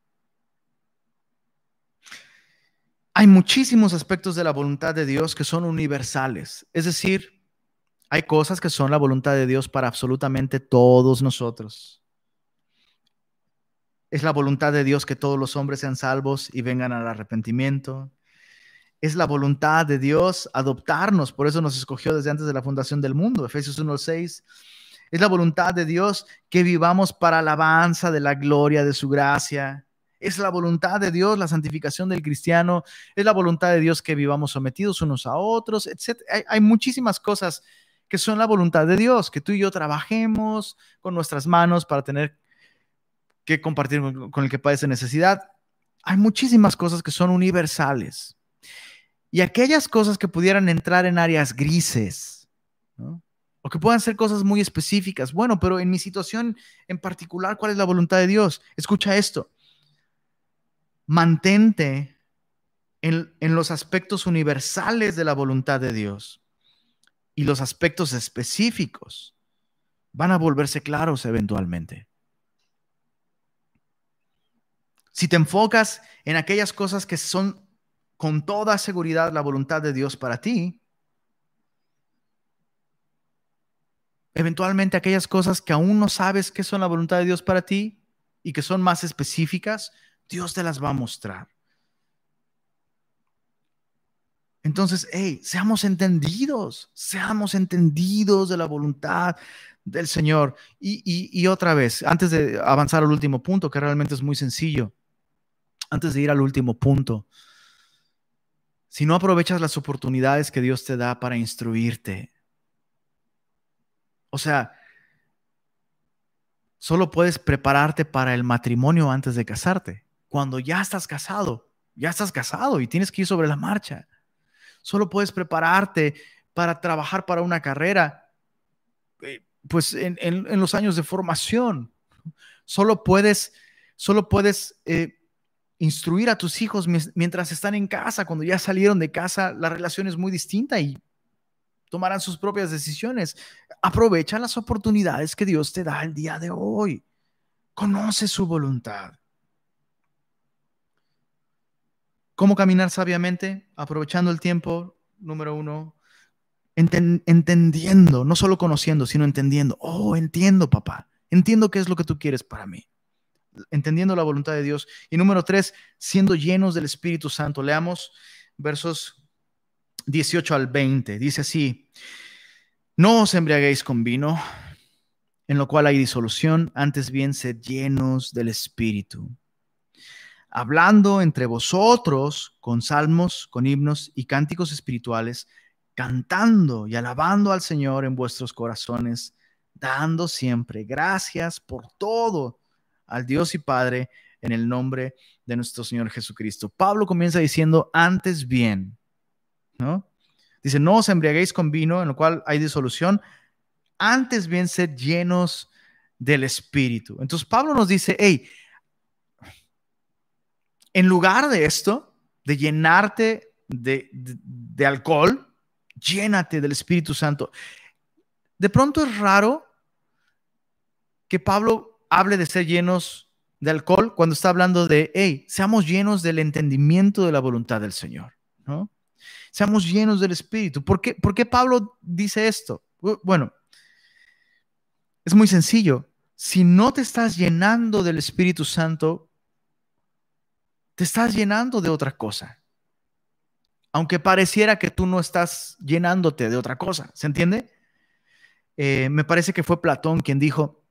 Hay muchísimos aspectos de la voluntad de Dios que son universales. Es decir, hay cosas que son la voluntad de Dios para absolutamente todos nosotros. Es la voluntad de Dios que todos los hombres sean salvos y vengan al arrepentimiento es la voluntad de Dios adoptarnos, por eso nos escogió desde antes de la fundación del mundo, Efesios 1.6. Es la voluntad de Dios que vivamos para alabanza de la gloria de su gracia. Es la voluntad de Dios la santificación del cristiano. Es la voluntad de Dios que vivamos sometidos unos a otros, etc. Hay, hay muchísimas cosas que son la voluntad de Dios, que tú y yo trabajemos con nuestras manos para tener que compartir con el que padece necesidad. Hay muchísimas cosas que son universales. Y aquellas cosas que pudieran entrar en áreas grises, o que puedan ser cosas muy específicas. Bueno, pero en mi situación en particular, ¿cuál es la voluntad de Dios? Escucha esto. Mantente en, en los aspectos universales de la voluntad de Dios y los aspectos específicos van a volverse claros eventualmente. Si te enfocas en aquellas cosas que son con toda seguridad la voluntad de Dios para ti, eventualmente aquellas cosas que aún no sabes que son la voluntad de Dios para ti y que son más específicas, Dios te las va a mostrar. Entonces, hey, seamos entendidos, seamos entendidos de la voluntad del Señor. Y, otra vez, antes de avanzar al último punto, que realmente es muy sencillo, antes de ir al último punto, si no aprovechas las oportunidades que Dios te da para instruirte, o sea, solo puedes prepararte para el matrimonio antes de casarte. Cuando ya estás casado, ya estás casado y tienes que ir sobre la marcha. Solo puedes prepararte para trabajar para una carrera, eh, pues en, los años de formación. Solo puedes, solo puedes eh, instruir a tus hijos mientras están en casa. Cuando ya salieron de casa, la relación es muy distinta y tomarán sus propias decisiones. Aprovecha las oportunidades que Dios te da el día de hoy. Conoce su voluntad. ¿Cómo caminar sabiamente? Aprovechando el tiempo, número uno, entendiendo, no solo conociendo, sino entendiendo. Oh, entiendo, papá. Entiendo qué es lo que tú quieres para mí. Entendiendo la voluntad de Dios. Y número tres, siendo llenos del Espíritu Santo. Leamos versos 18 al 20. Dice así, no os embriaguéis con vino, en lo cual hay disolución, antes bien sed llenos del Espíritu hablando entre vosotros con salmos, con himnos y cánticos espirituales, cantando y alabando al Señor en vuestros corazones, dando siempre gracias por todo al Dios y Padre en el nombre de nuestro Señor Jesucristo. Pablo comienza diciendo, antes bien, ¿no? Dice, no os embriaguéis con vino, en lo cual hay disolución, antes bien sed llenos del Espíritu. Entonces Pablo nos dice, hey, en lugar de esto, de llenarte de, alcohol, llénate del Espíritu Santo. De pronto es raro que Pablo hable de ser llenos de alcohol cuando está hablando de, hey, seamos llenos del entendimiento de la voluntad del Señor, ¿no? Seamos llenos del Espíritu. ¿Por qué, ¿Por qué Pablo dice esto? Bueno, es muy sencillo. Si no te estás llenando del Espíritu Santo, te estás llenando de otra cosa. Aunque pareciera que tú no estás llenándote de otra cosa, ¿se entiende? Eh, me parece que fue Platón quien dijo,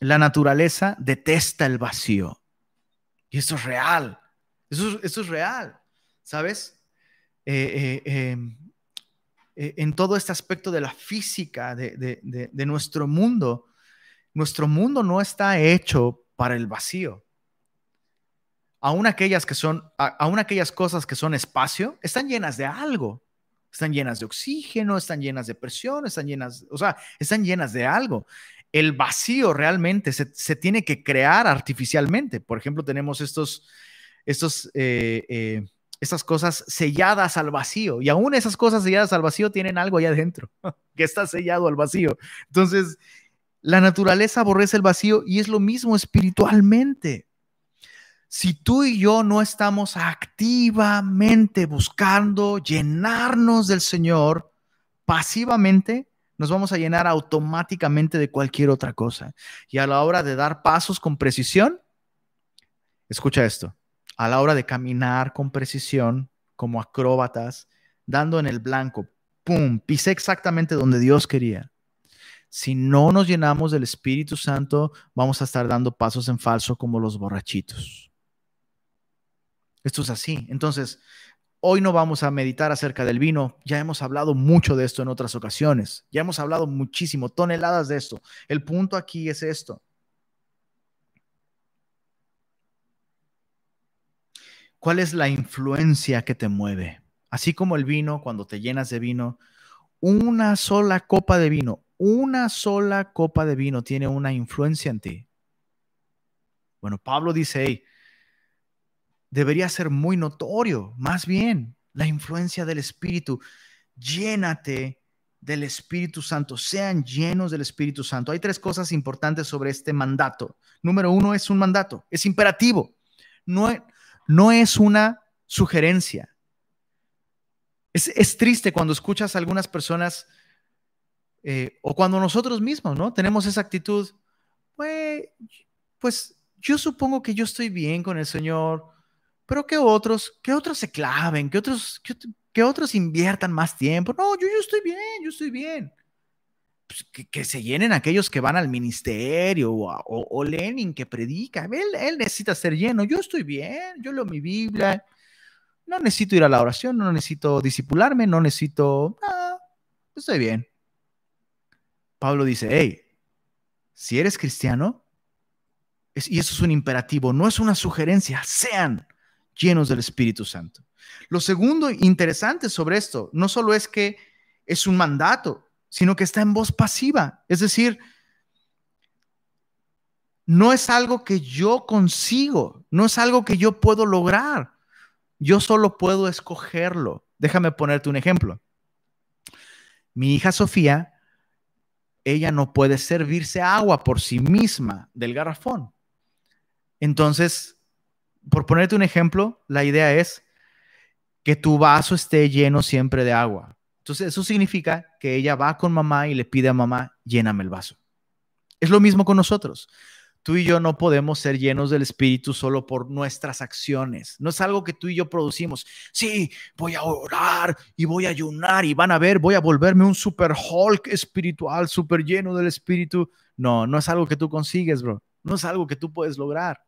la naturaleza detesta el vacío. Y esto es real, eso, es real, ¿sabes? Eh, eh, em, en todo este aspecto de la física de, de nuestro mundo, nuestro mundo no está hecho para el vacío aún aquellas que son, aún aquellas cosas que son espacio, están llenas de algo. Están llenas de oxígeno, están llenas de presión, están llenas, o sea, están llenas de algo. El vacío realmente se, tiene que crear artificialmente. Por ejemplo, tenemos estos, estos, eh, eh, estas cosas selladas al vacío y aún esas cosas selladas al vacío tienen algo allá adentro que está sellado al vacío. Entonces, la naturaleza aborrece el vacío y es lo mismo espiritualmente si tú y yo no estamos activamente buscando llenarnos del Señor, pasivamente nos vamos a llenar automáticamente de cualquier otra cosa. Y a la hora de dar pasos con precisión, escucha esto, a la hora de caminar con precisión, como acróbatas, dando en el blanco, ¡pum!, pisé exactamente donde Dios quería. Si no nos llenamos del Espíritu Santo, vamos a estar dando pasos en falso como los borrachitos. Esto es así. Entonces, Hoy no vamos a meditar acerca del vino, ya hemos hablado mucho de esto en otras ocasiones, ya hemos hablado muchísimo, toneladas de esto. El punto aquí es esto. ¿Cuál es la influencia que te mueve? Así como el vino, cuando te llenas de vino, una sola copa de vino, una sola copa de vino tiene una influencia en ti. Bueno, Pablo dice, hey, debería ser muy notorio, más bien, la influencia del Espíritu. Llénate del Espíritu Santo, sean llenos del Espíritu Santo. Hay tres cosas importantes sobre este mandato. Número uno es un mandato, es imperativo, no, no es una sugerencia. Es, triste cuando escuchas a algunas personas eh, o cuando nosotros mismos, ¿no? Tenemos esa actitud, pues yo supongo que yo estoy bien con el Señor, pero que otros, que otros se claven, que otros, que, otros inviertan más tiempo. No, yo, yo estoy bien, yo estoy bien. Pues, que, se llenen aquellos que van al ministerio o, o, Lenin que predica. Él, él, necesita ser lleno. Yo estoy bien, yo leo mi Biblia. No necesito ir a la oración, no necesito disipularme, no necesito... Ah, estoy bien. Pablo dice, hey, si eres cristiano, y eso es un imperativo, no es una sugerencia, sean llenos del Espíritu Santo. Lo segundo interesante sobre esto, no solo es que es un mandato, sino que está en voz pasiva, es decir, no es algo que yo consigo, no es algo que yo puedo lograr, yo solo puedo escogerlo. Déjame ponerte un ejemplo. Mi hija Sofía, ella no puede servirse agua por sí misma del garrafón. Entonces, por ponerte un ejemplo, la idea es que tu vaso esté lleno siempre de agua. Entonces, eso significa que ella va con mamá y le pide a mamá, lléname el vaso. Es lo mismo con nosotros. Tú y yo no podemos ser llenos del Espíritu solo por nuestras acciones. No es algo que tú y yo producimos. Sí, voy a orar y voy a ayunar y van a ver, voy a volverme un super Hulk espiritual, super lleno del Espíritu. No, no es algo que tú consigues, bro. No es algo que tú puedes lograr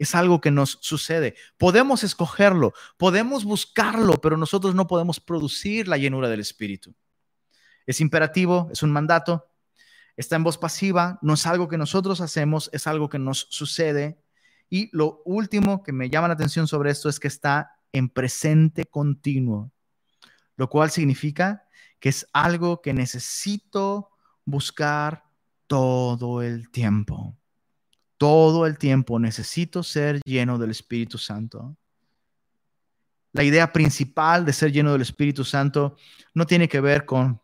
es algo que nos sucede. Podemos escogerlo, podemos buscarlo, pero nosotros no podemos producir la llenura del Espíritu. Es imperativo, es un mandato, está en voz pasiva, no es algo que nosotros hacemos, es algo que nos sucede. Y lo último que me llama la atención sobre esto es que está en presente continuo, lo cual significa que es algo que necesito buscar todo el tiempo todo el tiempo necesito ser lleno del Espíritu Santo. La idea principal de ser lleno del Espíritu Santo no tiene que ver con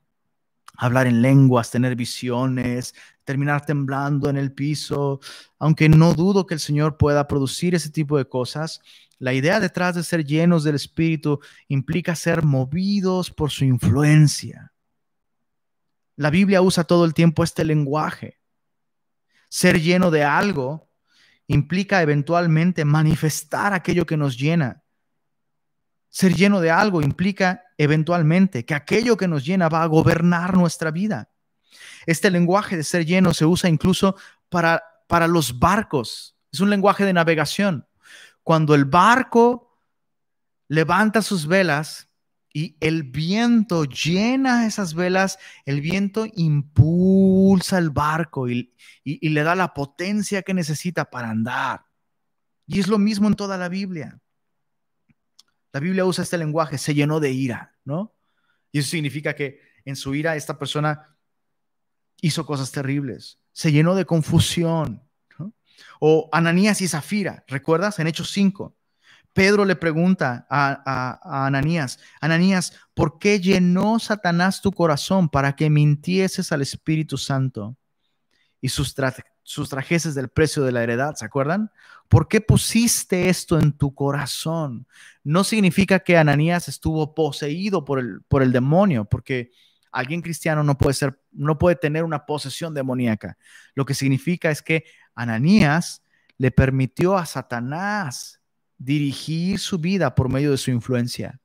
hablar en lenguas, tener visiones, terminar temblando en el piso, aunque no dudo que el Señor pueda producir ese tipo de cosas. La idea detrás de ser llenos del Espíritu implica ser movidos por su influencia. La Biblia usa todo el tiempo este lenguaje. Ser lleno de algo implica eventualmente manifestar aquello que nos llena. Ser lleno de algo implica eventualmente que aquello que nos llena va a gobernar nuestra vida. Este lenguaje de ser lleno se usa incluso para, para los barcos. Es un lenguaje de navegación. Cuando el barco levanta sus velas, y el viento llena esas velas, el viento impulsa el barco y, le da la potencia que necesita para andar. Y es lo mismo en toda la Biblia. La Biblia usa este lenguaje, se llenó de ira, ¿no? Y eso significa que en su ira esta persona hizo cosas terribles, se llenó de confusión. O Ananías y Zafira, ¿recuerdas? En Hechos 5. Pedro le pregunta a, Ananías, Ananías, ¿por qué llenó Satanás tu corazón para que mintieses al Espíritu Santo y sustrajeses del precio de la heredad? ¿Se acuerdan? ¿Por qué pusiste esto en tu corazón? No significa que Ananías estuvo poseído por el, por el demonio, porque alguien cristiano no puede ser, no puede tener una posesión demoníaca. Lo que significa es que Ananías le permitió a Satanás dirigir su vida por medio de su influencia.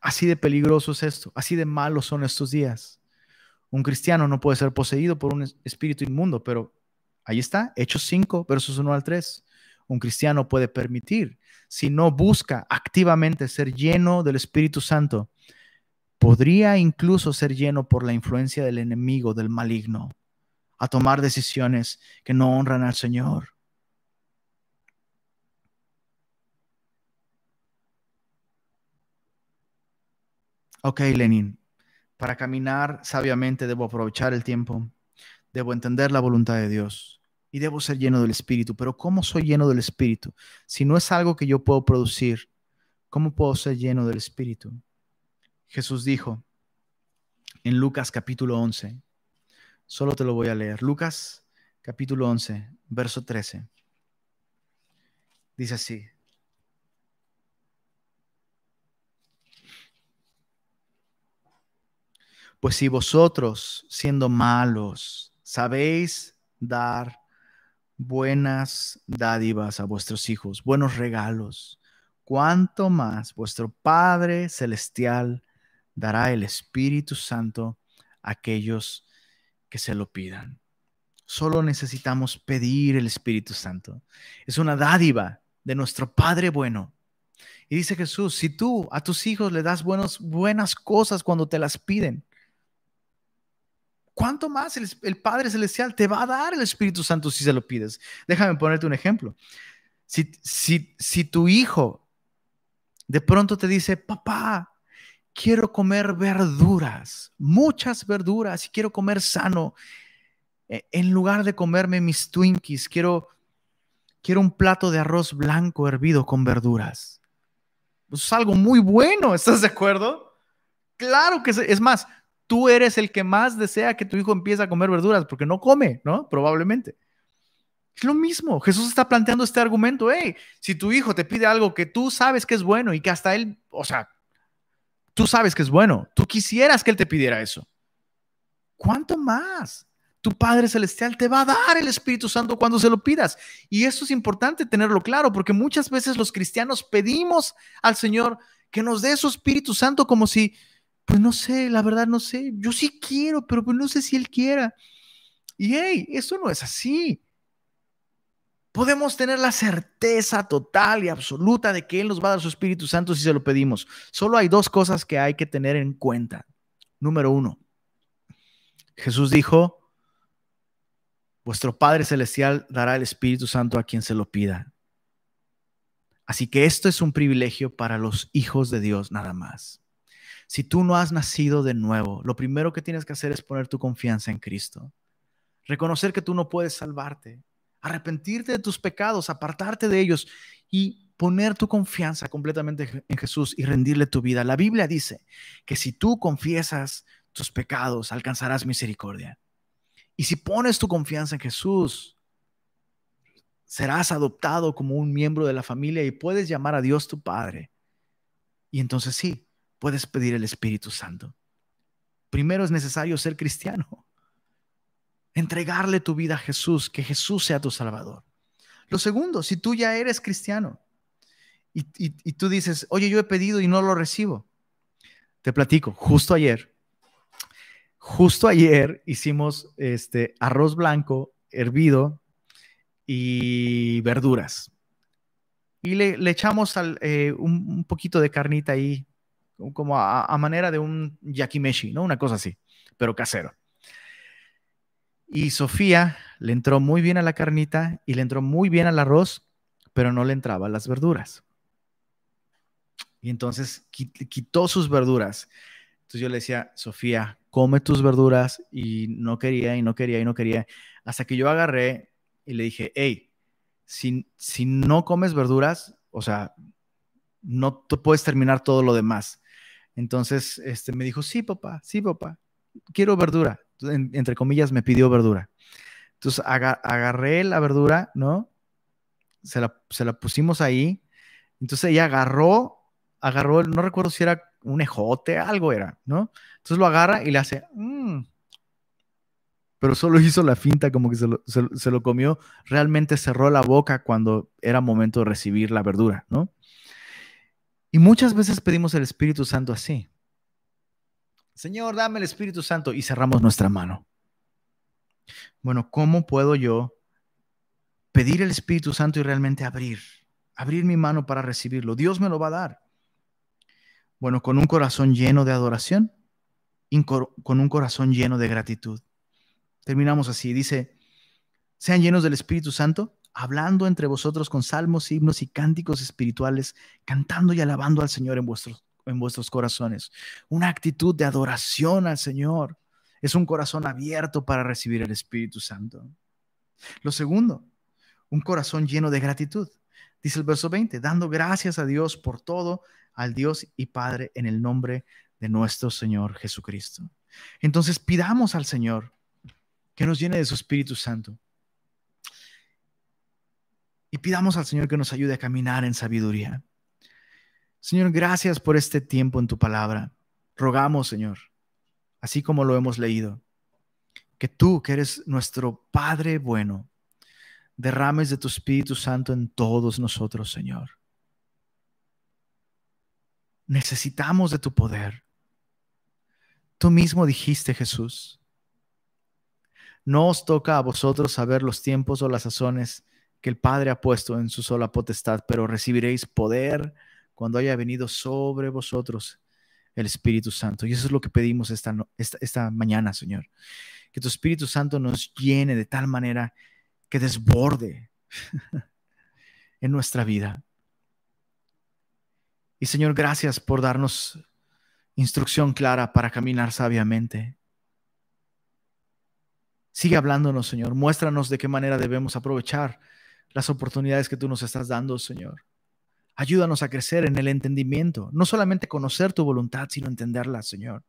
Así de peligroso es esto, así de malos son estos días. Un cristiano no puede ser poseído por un espíritu inmundo, pero ahí está, Hechos 5, versos 1 al 3. Un cristiano puede permitir, si no busca activamente ser lleno del Espíritu Santo, podría incluso ser lleno por la influencia del enemigo, del maligno a tomar decisiones que no honran al Señor. Ok, Lenin, para caminar sabiamente debo aprovechar el tiempo, debo entender la voluntad de Dios y debo ser lleno del Espíritu. Pero ¿cómo soy lleno del Espíritu? Si no es algo que yo puedo producir, ¿cómo puedo ser lleno del Espíritu? Jesús dijo en Lucas capítulo 11, solo te lo voy a leer, Lucas capítulo 11, verso 13. Dice así. Pues si vosotros, siendo malos, sabéis dar buenas dádivas a vuestros hijos, buenos regalos, cuánto más vuestro Padre Celestial dará el Espíritu Santo a aquellos que se lo pidan. Solo necesitamos pedir el Espíritu Santo. Es una dádiva de nuestro Padre bueno. Y dice Jesús, si tú a tus hijos le das buenos, buenas cosas cuando te las piden, ¿cuánto más el, Padre Celestial te va a dar el Espíritu Santo si se lo pides? Déjame ponerte un ejemplo. Si, si, si tu hijo de pronto te dice, papá, quiero comer verduras, muchas verduras, y quiero comer sano, e, en lugar de comerme mis Twinkies, quiero, quiero un plato de arroz blanco hervido con verduras. Pues es algo muy bueno, ¿estás de acuerdo? Claro que es más, tú eres el que más desea que tu hijo empiece a comer verduras, porque no come, ¿no? Probablemente. Es lo mismo. Jesús está planteando este argumento. Hey, si tu hijo te pide algo que tú sabes que es bueno y que hasta él, o sea, tú sabes que es bueno, tú quisieras que él te pidiera eso. ¿Cuánto más? Tu Padre Celestial te va a dar el Espíritu Santo cuando se lo pidas. Y eso es importante tenerlo claro, porque muchas veces los cristianos pedimos al Señor que nos dé su Espíritu Santo como si pues no sé, la verdad no sé, yo sí quiero, pero pues no sé si él quiera. Y hey, eso no es así. Podemos tener la certeza total y absoluta de que Él nos va a dar su Espíritu Santo si se lo pedimos. Solo hay dos cosas que hay que tener en cuenta. Número uno, Jesús dijo, vuestro Padre Celestial dará el Espíritu Santo a quien se lo pida. Así que esto es un privilegio para los hijos de Dios nada más. Si tú no has nacido de nuevo, lo primero que tienes que hacer es poner tu confianza en Cristo. Reconocer que tú no puedes salvarte. Arrepentirte de tus pecados, apartarte de ellos y poner tu confianza completamente en Jesús y rendirle tu vida. La Biblia dice que si tú confiesas tus pecados, alcanzarás misericordia. Y si pones tu confianza en Jesús, serás adoptado como un miembro de la familia y puedes llamar a Dios tu Padre. Y entonces sí, puedes pedir el Espíritu Santo. Primero es necesario ser cristiano, entregarle tu vida a Jesús, que Jesús sea tu Salvador. Lo segundo, si tú ya eres cristiano y, tú dices, oye, yo he pedido y no lo recibo, te platico, justo ayer, justo ayer hicimos este arroz blanco hervido y verduras. Y le, echamos eh, un, poquito de carnita ahí como a, manera de un yakimeshi, ¿no? Una cosa así, pero casero. Y Sofía le entró muy bien a la carnita y le entró muy bien al arroz, pero no le entraba a las verduras. Y entonces quitó sus verduras. Entonces yo le decía, Sofía, come tus verduras y no quería y no quería y no quería. Hasta que yo agarré y le dije, hey, si, si no comes verduras, o sea, no puedes terminar todo lo demás. Entonces, este, me dijo, sí, papá, sí, papá, quiero verdura. Entre comillas, me pidió verdura. Entonces, agarré la verdura, ¿no? Se la, pusimos ahí. Entonces, ella agarró, agarró, no recuerdo si era un ejote, algo era, ¿no? Entonces lo agarra y le hace, mmm. pero solo hizo la finta como que se lo, se lo comió. Realmente cerró la boca cuando era momento de recibir la verdura, ¿no? Y muchas veces pedimos el Espíritu Santo así. Señor, dame el Espíritu Santo y cerramos nuestra mano. Bueno, ¿cómo puedo yo pedir el Espíritu Santo y realmente abrir? Abrir mi mano para recibirlo. Dios me lo va a dar. Bueno, con un corazón lleno de adoración con un corazón lleno de gratitud. Terminamos así. Dice, sean llenos del Espíritu Santo hablando entre vosotros con salmos, himnos y cánticos espirituales, cantando y alabando al Señor en vuestros, en vuestros corazones una actitud de adoración al Señor. Es un corazón abierto para recibir el Espíritu Santo. Lo segundo, un corazón lleno de gratitud. Dice el verso 20, dando gracias a Dios por todo, al Dios y Padre en el nombre de nuestro Señor Jesucristo. Entonces pidamos al Señor que nos llene de su Espíritu Santo. Y pidamos al Señor que nos ayude a caminar en sabiduría. Señor, gracias por este tiempo en tu palabra. Rogamos, Señor, así como lo hemos leído, que tú, que eres nuestro Padre bueno, derrames de tu Espíritu Santo en todos nosotros, Señor. Necesitamos de tu poder. Tú mismo dijiste, Jesús, no os toca a vosotros saber los tiempos o las sazones que el Padre ha puesto en su sola potestad, pero recibiréis poder cuando haya venido sobre vosotros el Espíritu Santo. Y eso es lo que pedimos esta, esta, mañana, Señor. Que tu Espíritu Santo nos llene de tal manera que desborde en nuestra vida. Y Señor, gracias por darnos instrucción clara para caminar sabiamente. Sigue hablándonos, Señor. Muéstranos de qué manera debemos aprovechar las oportunidades que tú nos estás dando, Señor. Ayúdanos a crecer en el entendimiento, no solamente conocer tu voluntad, sino entenderla, Señor.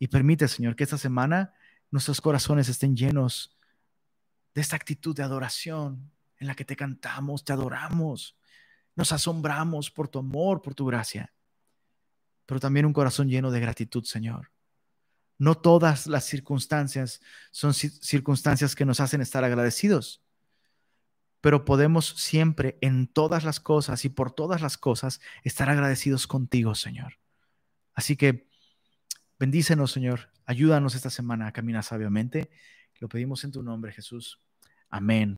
Y permite, Señor, que esta semana nuestros corazones estén llenos de esta actitud de adoración en la que te cantamos, te adoramos, nos asombramos por tu amor, por tu gracia, pero también un corazón lleno de gratitud, Señor. No todas las circunstancias son circunstancias que nos hacen estar agradecidos, pero podemos siempre en todas las cosas y por todas las cosas estar agradecidos contigo, Señor. Así que bendícenos, Señor. Ayúdanos esta semana a caminar sabiamente. Lo pedimos en tu nombre, Jesús. Amén.